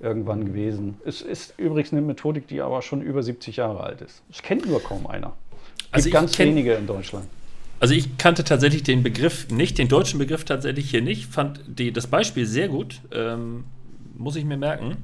irgendwann gewesen. Es ist übrigens eine Methodik, die aber schon über 70 Jahre alt ist. Das kennt nur kaum einer. Es also gibt ganz kenn, wenige in Deutschland. Also ich kannte tatsächlich den Begriff nicht, den deutschen Begriff tatsächlich hier nicht, fand die, das Beispiel sehr gut, ähm, muss ich mir merken.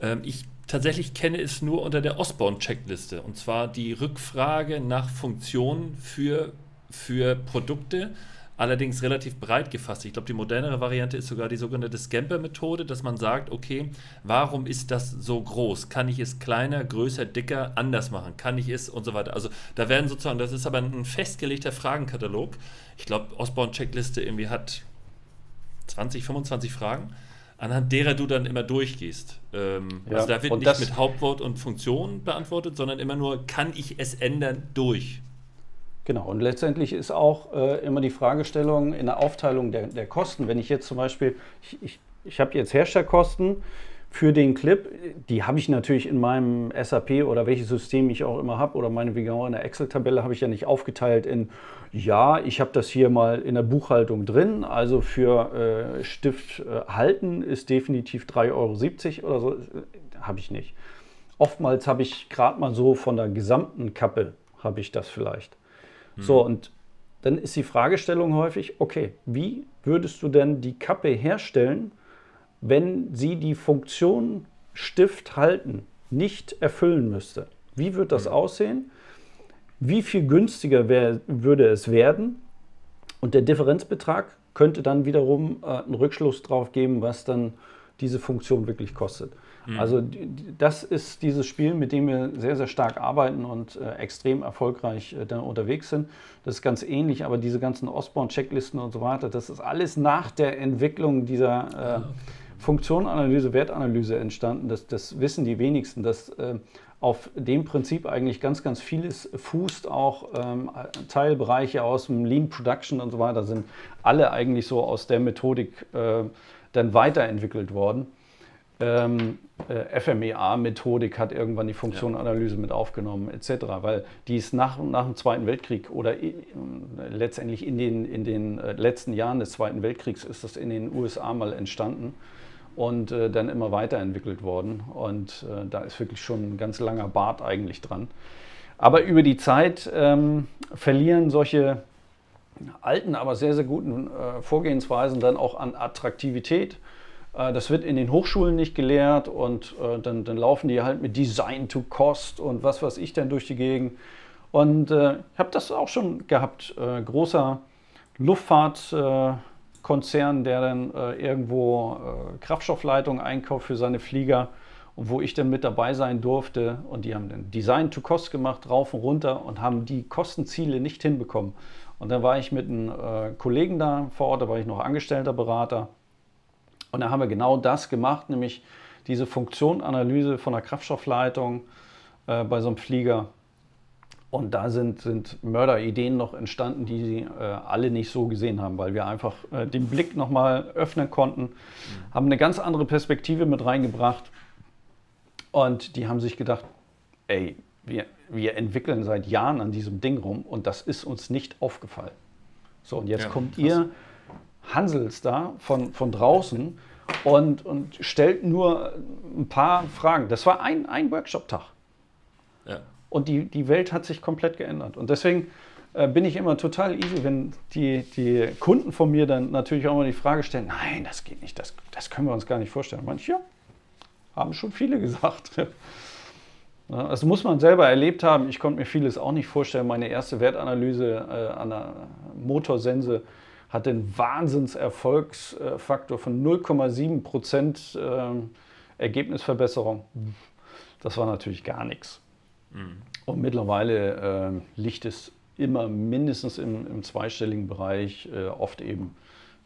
Ähm, ich tatsächlich kenne es nur unter der Osborne-Checkliste und zwar die Rückfrage nach Funktionen für, für Produkte allerdings relativ breit gefasst. Ich glaube, die modernere Variante ist sogar die sogenannte Scamper-Methode, dass man sagt, okay, warum ist das so groß? Kann ich es kleiner, größer, dicker, anders machen? Kann ich es und so weiter? Also da werden sozusagen, das ist aber ein festgelegter Fragenkatalog. Ich glaube, Osborne-Checkliste irgendwie hat 20, 25 Fragen anhand derer du dann immer durchgehst. Ähm, ja, also da wird nicht mit Hauptwort und Funktion beantwortet, sondern immer nur, kann ich es ändern durch? Genau, und letztendlich ist auch äh, immer die Fragestellung in der Aufteilung der, der Kosten. Wenn ich jetzt zum Beispiel, ich, ich, ich habe jetzt Herstellkosten für den Clip, die habe ich natürlich in meinem SAP oder welches System ich auch immer habe oder meine auch in der Excel-Tabelle habe ich ja nicht aufgeteilt in, ja, ich habe das hier mal in der Buchhaltung drin, also für äh, Stift äh, halten ist definitiv 3,70 Euro oder so, äh, habe ich nicht. Oftmals habe ich gerade mal so von der gesamten Kappe, habe ich das vielleicht. So, mhm. und dann ist die Fragestellung häufig, okay, wie würdest du denn die Kappe herstellen, wenn sie die Funktion Stift halten nicht erfüllen müsste? Wie wird das mhm. aussehen? Wie viel günstiger wär, würde es werden? Und der Differenzbetrag könnte dann wiederum äh, einen Rückschluss darauf geben, was dann diese Funktion wirklich kostet. Mhm. Also das ist dieses Spiel, mit dem wir sehr, sehr stark arbeiten und äh, extrem erfolgreich äh, dann unterwegs sind. Das ist ganz ähnlich, aber diese ganzen Osborne-Checklisten und so weiter, das ist alles nach der Entwicklung dieser äh. Funktionanalyse, Wertanalyse entstanden. Das, das wissen die wenigsten, dass äh, auf dem Prinzip eigentlich ganz, ganz vieles fußt. Auch ähm, Teilbereiche aus dem Lean Production und so weiter sind alle eigentlich so aus der Methodik äh, dann weiterentwickelt worden. Ähm, äh, FMEA-Methodik hat irgendwann die Funktionanalyse ja. mit aufgenommen, etc., weil die ist nach, nach dem Zweiten Weltkrieg oder äh, letztendlich in den, in den äh, letzten Jahren des Zweiten Weltkriegs ist das in den USA mal entstanden und äh, dann immer weiterentwickelt worden. Und äh, da ist wirklich schon ein ganz langer Bart eigentlich dran. Aber über die Zeit ähm, verlieren solche alten, aber sehr, sehr guten Vorgehensweisen dann auch an Attraktivität das wird in den Hochschulen nicht gelehrt und äh, dann, dann, laufen die halt mit Design to Cost und was weiß ich denn durch die Gegend. Und äh, ich habe das auch schon gehabt. Äh, großer Luftfahrtkonzern, der dann äh, irgendwo äh, Kraftstoffleitungen einkauft für seine Flieger und wo ich dann mit dabei sein durfte. Und die haben dann Design to Cost gemacht, rauf und runter und haben die Kostenziele nicht hinbekommen. Und dann war ich mit einem Kollegen da vor Ort, da war ich noch angestellter Berater und da haben wir genau das gemacht, nämlich diese Funktionanalyse von der Kraftstoffleitung äh, bei so einem Flieger. Und da sind, sind Mörderideen noch entstanden, die sie äh, alle nicht so gesehen haben, weil wir einfach äh, den Blick nochmal öffnen konnten, mhm. haben eine ganz andere Perspektive mit reingebracht. Und die haben sich gedacht, ey, wir, wir entwickeln seit Jahren an diesem Ding rum und das ist uns nicht aufgefallen. So, und jetzt ja, kommt krass. ihr Hansels da von, von draußen und, und stellt nur ein paar Fragen. Das war ein, ein Workshop-Tag. Ja. Und die, die Welt hat sich komplett geändert. Und deswegen äh, bin ich immer total easy, wenn die, die Kunden von mir dann natürlich auch mal die Frage stellen, nein, das geht nicht, das, das können wir uns gar nicht vorstellen. Manche, ja, haben schon viele [laughs] gesagt. Das muss man selber erlebt haben. Ich konnte mir vieles auch nicht vorstellen. Meine erste Wertanalyse äh, an der Motorsense hat den Wahnsinnserfolgsfaktor von 0,7 Prozent äh, Ergebnisverbesserung. Das war natürlich gar nichts. Mhm. Und mittlerweile äh, liegt es immer mindestens im, im zweistelligen Bereich, äh, oft eben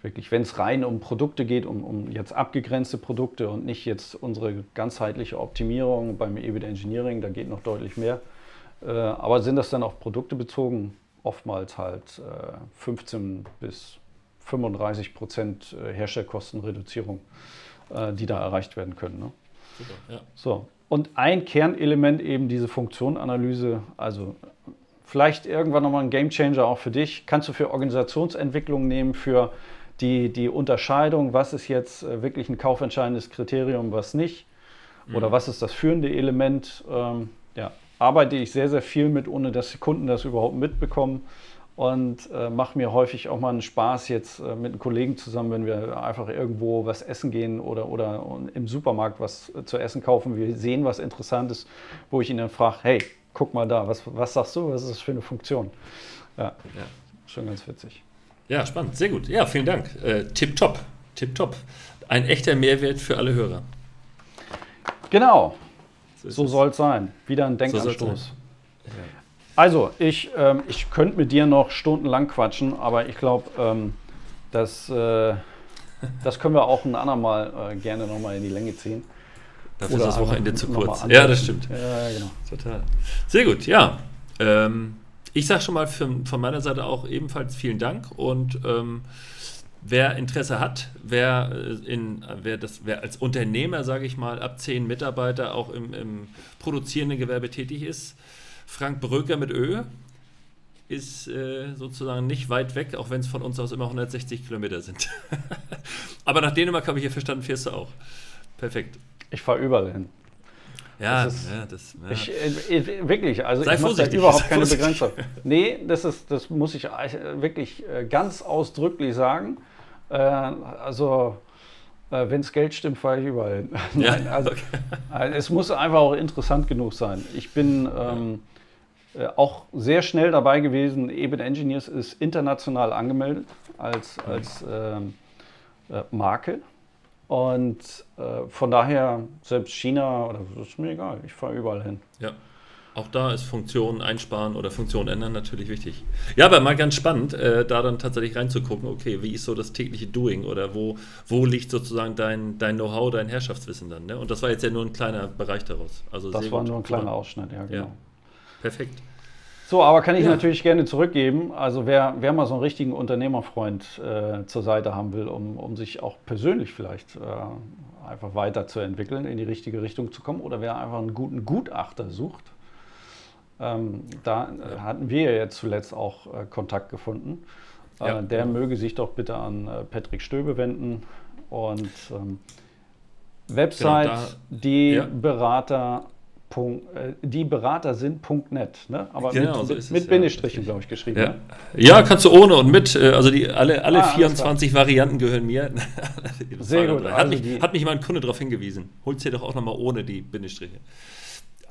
wirklich, wenn es rein um Produkte geht, um, um jetzt abgegrenzte Produkte und nicht jetzt unsere ganzheitliche Optimierung beim EBIT Engineering, da geht noch deutlich mehr. Äh, aber sind das dann auf Produkte bezogen? Oftmals halt äh, 15 bis 35 Prozent äh, Herstellkostenreduzierung, äh, die da erreicht werden können. Ne? Super, ja. So. Und ein Kernelement eben diese Funktionanalyse, also vielleicht irgendwann nochmal ein Gamechanger auch für dich, kannst du für Organisationsentwicklung nehmen, für die, die Unterscheidung, was ist jetzt äh, wirklich ein kaufentscheidendes Kriterium, was nicht, mhm. oder was ist das führende Element. Ähm, ja, arbeite ich sehr, sehr viel mit, ohne dass die Kunden das überhaupt mitbekommen und äh, mache mir häufig auch mal einen Spaß jetzt äh, mit einem Kollegen zusammen, wenn wir einfach irgendwo was essen gehen oder, oder im Supermarkt was äh, zu essen kaufen. Wir sehen was Interessantes, wo ich ihn dann frage, hey, guck mal da, was, was sagst du, was ist das für eine Funktion? Ja, ja. schon ganz witzig. Ja, spannend, sehr gut. Ja, vielen Dank. Äh, tip top, tip top. Ein echter Mehrwert für alle Hörer. Genau, so, so soll es sein. Wieder ein Denkanstoß. So ja. Also, ich, ähm, ich könnte mit dir noch stundenlang quatschen, aber ich glaube, ähm, das, äh, das können wir auch ein andermal äh, gerne nochmal in die Länge ziehen. Dafür ist das Wochenende zu kurz. Ja, das stimmt. Ja, genau. Total. Sehr gut, ja. Ähm, ich sage schon mal für, von meiner Seite auch ebenfalls vielen Dank und ähm, wer Interesse hat, wer, äh, in, wer, das, wer als Unternehmer, sage ich mal, ab zehn Mitarbeiter auch im, im produzierenden Gewerbe tätig ist, Frank Bröker mit Ö ist äh, sozusagen nicht weit weg, auch wenn es von uns aus immer 160 Kilometer sind. [laughs] Aber nach Dänemark habe ich ja verstanden, fährst du auch. Perfekt. Ich fahre überall hin. Ja, das ist, ja, das, ja. Ich, äh, wirklich, also Sei ich mache da überhaupt keine Begrenzung. Nee, das, ist, das muss ich wirklich äh, ganz ausdrücklich sagen. Äh, also, äh, wenn es Geld stimmt, fahre ich überall hin. [laughs] Nein, also, okay. es muss einfach auch interessant genug sein. Ich bin ähm, äh, auch sehr schnell dabei gewesen. EBIT Engineers ist international angemeldet als, als ähm, äh, Marke. Und äh, von daher, selbst China, oder das ist mir egal, ich fahre überall hin. Ja. Auch da ist Funktion einsparen oder Funktion ändern natürlich wichtig. Ja, aber mal ganz spannend, äh, da dann tatsächlich reinzugucken, okay, wie ist so das tägliche Doing oder wo, wo liegt sozusagen dein, dein Know-how, dein Herrschaftswissen dann? Ne? Und das war jetzt ja nur ein kleiner Bereich daraus. Also das war nur ein kleiner Ausschnitt, ja, genau. Ja. Perfekt. So, aber kann ich ja. natürlich gerne zurückgeben. Also wer, wer mal so einen richtigen Unternehmerfreund äh, zur Seite haben will, um, um sich auch persönlich vielleicht äh, einfach weiterzuentwickeln, in die richtige Richtung zu kommen, oder wer einfach einen guten Gutachter sucht, ähm, da äh, hatten wir jetzt zuletzt auch äh, Kontakt gefunden. Äh, ja, der möge sich doch bitte an äh, Patrick Stöbe wenden und ähm, Website, genau, da, die ja. Berater äh, die Berater sind.net, ne? aber genau, mit, so es, mit Bindestrichen, ja. glaube ich, geschrieben. Ja. Ne? ja. kannst du ohne und mit. Also die, alle, alle ah, 24 Varianten gehören mir. [laughs] Sehr gut. Hat, also mich, hat mich mal ein Kunde darauf hingewiesen. Holt sie doch auch nochmal ohne die Bindestriche.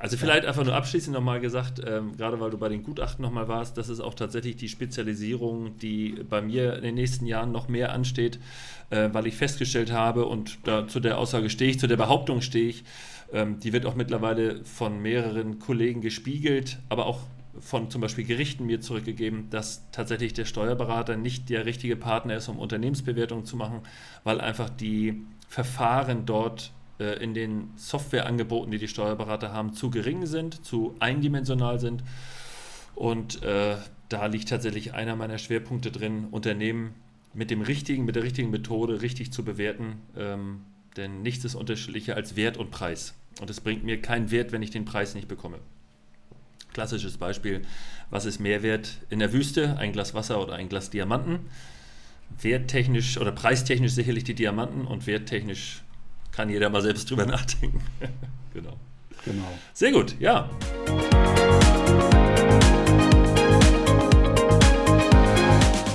Also vielleicht einfach nur abschließend nochmal gesagt, ähm, gerade weil du bei den Gutachten nochmal warst, das ist auch tatsächlich die Spezialisierung, die bei mir in den nächsten Jahren noch mehr ansteht, äh, weil ich festgestellt habe und da, zu der Aussage stehe ich, zu der Behauptung stehe ich, ähm, die wird auch mittlerweile von mehreren Kollegen gespiegelt, aber auch von zum Beispiel Gerichten mir zurückgegeben, dass tatsächlich der Steuerberater nicht der richtige Partner ist, um Unternehmensbewertungen zu machen, weil einfach die Verfahren dort äh, in den Softwareangeboten, die die Steuerberater haben, zu gering sind, zu eindimensional sind. Und äh, da liegt tatsächlich einer meiner Schwerpunkte drin, Unternehmen mit dem richtigen, mit der richtigen Methode richtig zu bewerten. Ähm, denn nichts ist unterschiedlicher als Wert und Preis. Und es bringt mir keinen Wert, wenn ich den Preis nicht bekomme. Klassisches Beispiel, was ist Mehrwert in der Wüste? Ein Glas Wasser oder ein Glas Diamanten? Werttechnisch oder preistechnisch sicherlich die Diamanten und werttechnisch kann jeder mal selbst drüber nachdenken. [laughs] genau. Genau. Sehr gut, ja.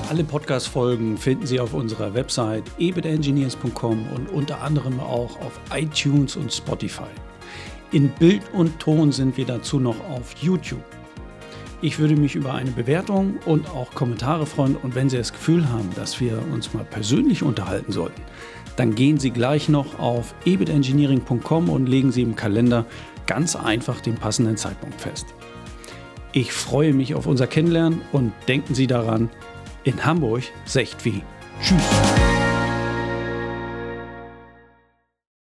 Alle Podcast-Folgen finden Sie auf unserer Website ebitengineers.com und unter anderem auch auf iTunes und Spotify. In Bild und Ton sind wir dazu noch auf YouTube. Ich würde mich über eine Bewertung und auch Kommentare freuen und wenn Sie das Gefühl haben, dass wir uns mal persönlich unterhalten sollten, dann gehen Sie gleich noch auf ebitengineering.com und legen Sie im Kalender ganz einfach den passenden Zeitpunkt fest. Ich freue mich auf unser Kennenlernen und denken Sie daran, in Hamburg secht wie. Tschüss.